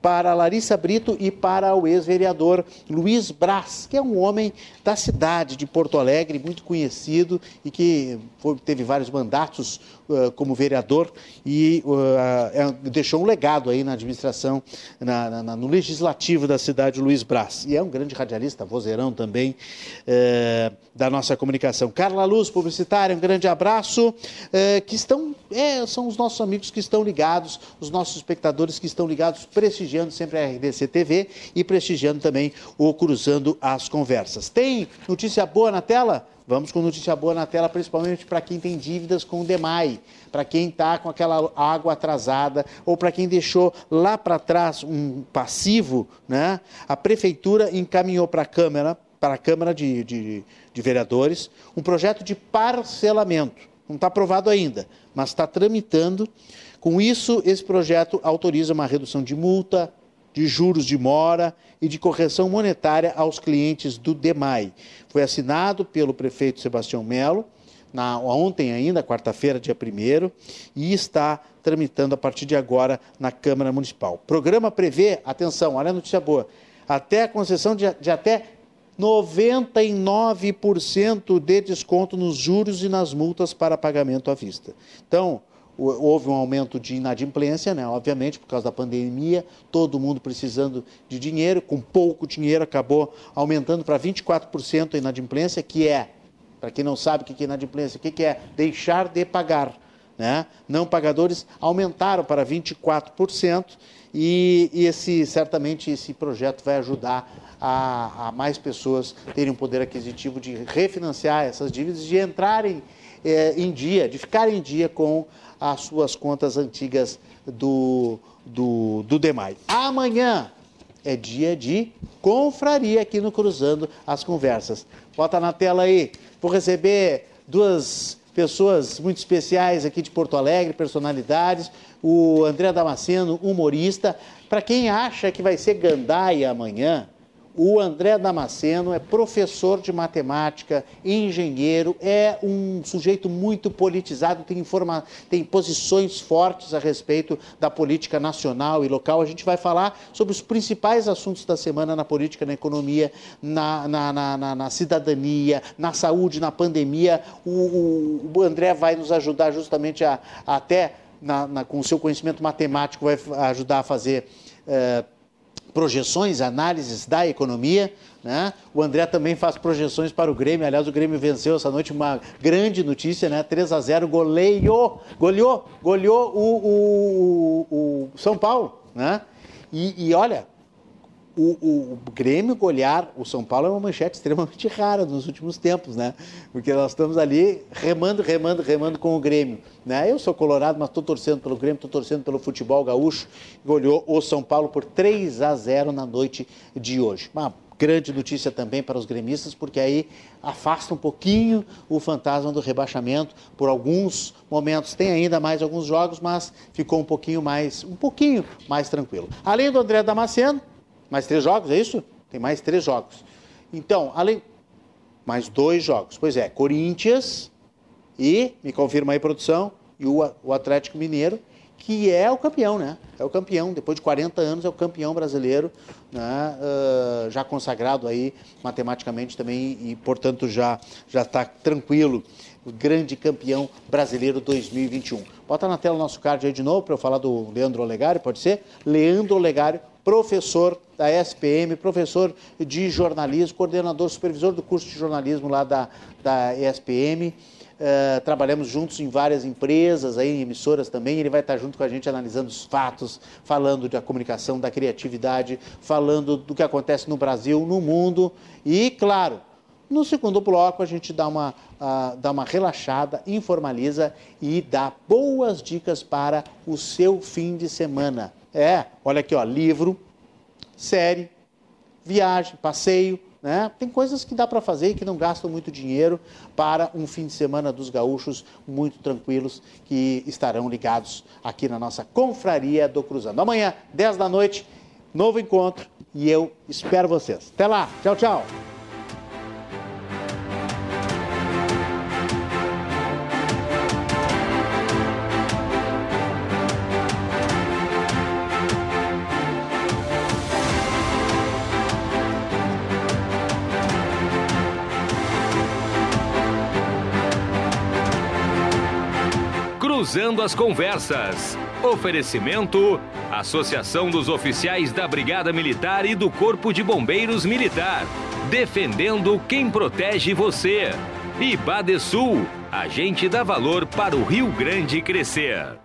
para Larissa Brito e para o ex-vereador Luiz Braz, que é um homem da cidade de Porto Alegre, muito conhecido e que foi, teve vários mandatos uh, como vereador e uh, deixou um legado aí na administração, na, na, no legislativo da cidade, Luiz Braz. E é um grande radialista, vozeirão também uh, da nossa comunicação. Carla Luz, publicitária, um grande abraço, que estão, é, são os nossos amigos que estão ligados, os nossos espectadores que estão ligados, prestigiando sempre a RDC TV e prestigiando também o Cruzando as Conversas. Tem notícia boa na tela? Vamos com notícia boa na tela, principalmente para quem tem dívidas com o DEMAI, para quem está com aquela água atrasada ou para quem deixou lá para trás um passivo, né? A prefeitura encaminhou para a Câmara, para a Câmara de, de, de Vereadores, um projeto de parcelamento. Não está aprovado ainda, mas está tramitando. Com isso, esse projeto autoriza uma redução de multa, de juros de mora e de correção monetária aos clientes do DEMAI. Foi assinado pelo prefeito Sebastião Melo, ontem ainda, quarta-feira, dia 1 e está tramitando a partir de agora na Câmara Municipal. O programa prevê, atenção, olha a notícia boa, até a concessão de, de até 99% de desconto nos juros e nas multas para pagamento à vista. Então, houve um aumento de inadimplência, né? obviamente, por causa da pandemia, todo mundo precisando de dinheiro, com pouco dinheiro acabou aumentando para 24% a inadimplência, que é, para quem não sabe o que é inadimplência, o que é deixar de pagar. Né? Não pagadores aumentaram para 24% e, e esse, certamente esse projeto vai ajudar a, a mais pessoas terem um poder aquisitivo de refinanciar essas dívidas, de entrarem é, em dia, de ficar em dia com as suas contas antigas do, do, do DEMAI. Amanhã é dia de confraria aqui no Cruzando as Conversas. Bota na tela aí. Vou receber duas pessoas muito especiais aqui de Porto Alegre, personalidades. O André Damasceno, humorista. Para quem acha que vai ser gandaia amanhã, o André Damasceno é professor de matemática, engenheiro, é um sujeito muito politizado, tem, informa... tem posições fortes a respeito da política nacional e local. A gente vai falar sobre os principais assuntos da semana na política, na economia, na, na, na, na cidadania, na saúde, na pandemia. O, o, o, André vai nos ajudar justamente a, a até com o seu conhecimento matemático, vai ajudar a fazer. Eh, projeções, análises da economia. Né? O André também faz projeções para o Grêmio. Aliás, o Grêmio venceu essa noite uma grande notícia, né? 3 a 0 goleou, goleou, goleou o, o, o São Paulo. Né? E, e olha, o, o, o, Grêmio golear o São Paulo é uma manchete extremamente *laughs* rara nos últimos tempos, né? Porque nós estamos ali remando, remando, remando com o Grêmio. Né? Eu sou colorado, mas estou torcendo pelo Grêmio, estou torcendo pelo futebol gaúcho. Goleou o São Paulo por 3 a 0 na noite de hoje. Uma grande notícia também para os gremistas, porque aí afasta um pouquinho o fantasma do rebaixamento por alguns momentos. Tem ainda mais alguns jogos, mas ficou um pouquinho mais, um pouquinho mais tranquilo. Além do André Damasceno, mais três jogos, é isso? Tem mais três jogos. Então, além. Mais dois jogos. Pois é, Corinthians e, me confirma aí, produção, e o, Atlético Mineiro, que é o campeão, né? É o campeão, depois de 40 anos, é o campeão brasileiro, né? Uh, já consagrado aí matematicamente também e, portanto, já já está tranquilo. O grande campeão brasileiro 2021. Bota na tela o nosso card aí de novo para eu falar do Leandro Olegário, pode ser? Leandro Olegário, professor da SPM, professor de jornalismo, coordenador, supervisor do curso de jornalismo lá da, da ESPM. Uh, trabalhamos juntos em várias empresas, aí, em emissoras também. Ele vai estar junto com a gente analisando os fatos, falando da comunicação, da criatividade, falando do que acontece no Brasil, no mundo. E, claro, no segundo bloco a gente dá uma, uh, dá uma relaxada, informaliza e dá boas dicas para o seu fim de semana. É, olha aqui, ó, livro, série, viagem, passeio, né? Tem coisas que dá para fazer e que não gastam muito dinheiro para um fim de semana dos gaúchos muito tranquilos que estarão ligados aqui na nossa confraria do Cruzando. Amanhã, 10 da noite, novo encontro e eu espero vocês. Até lá, tchau, tchau. Cruzando as Conversas. Oferecimento: Associação dos Oficiais da Brigada Militar e do Corpo de Bombeiros Militar. Defendendo quem protege você. E Badesul, agente dá valor para o Rio Grande crescer.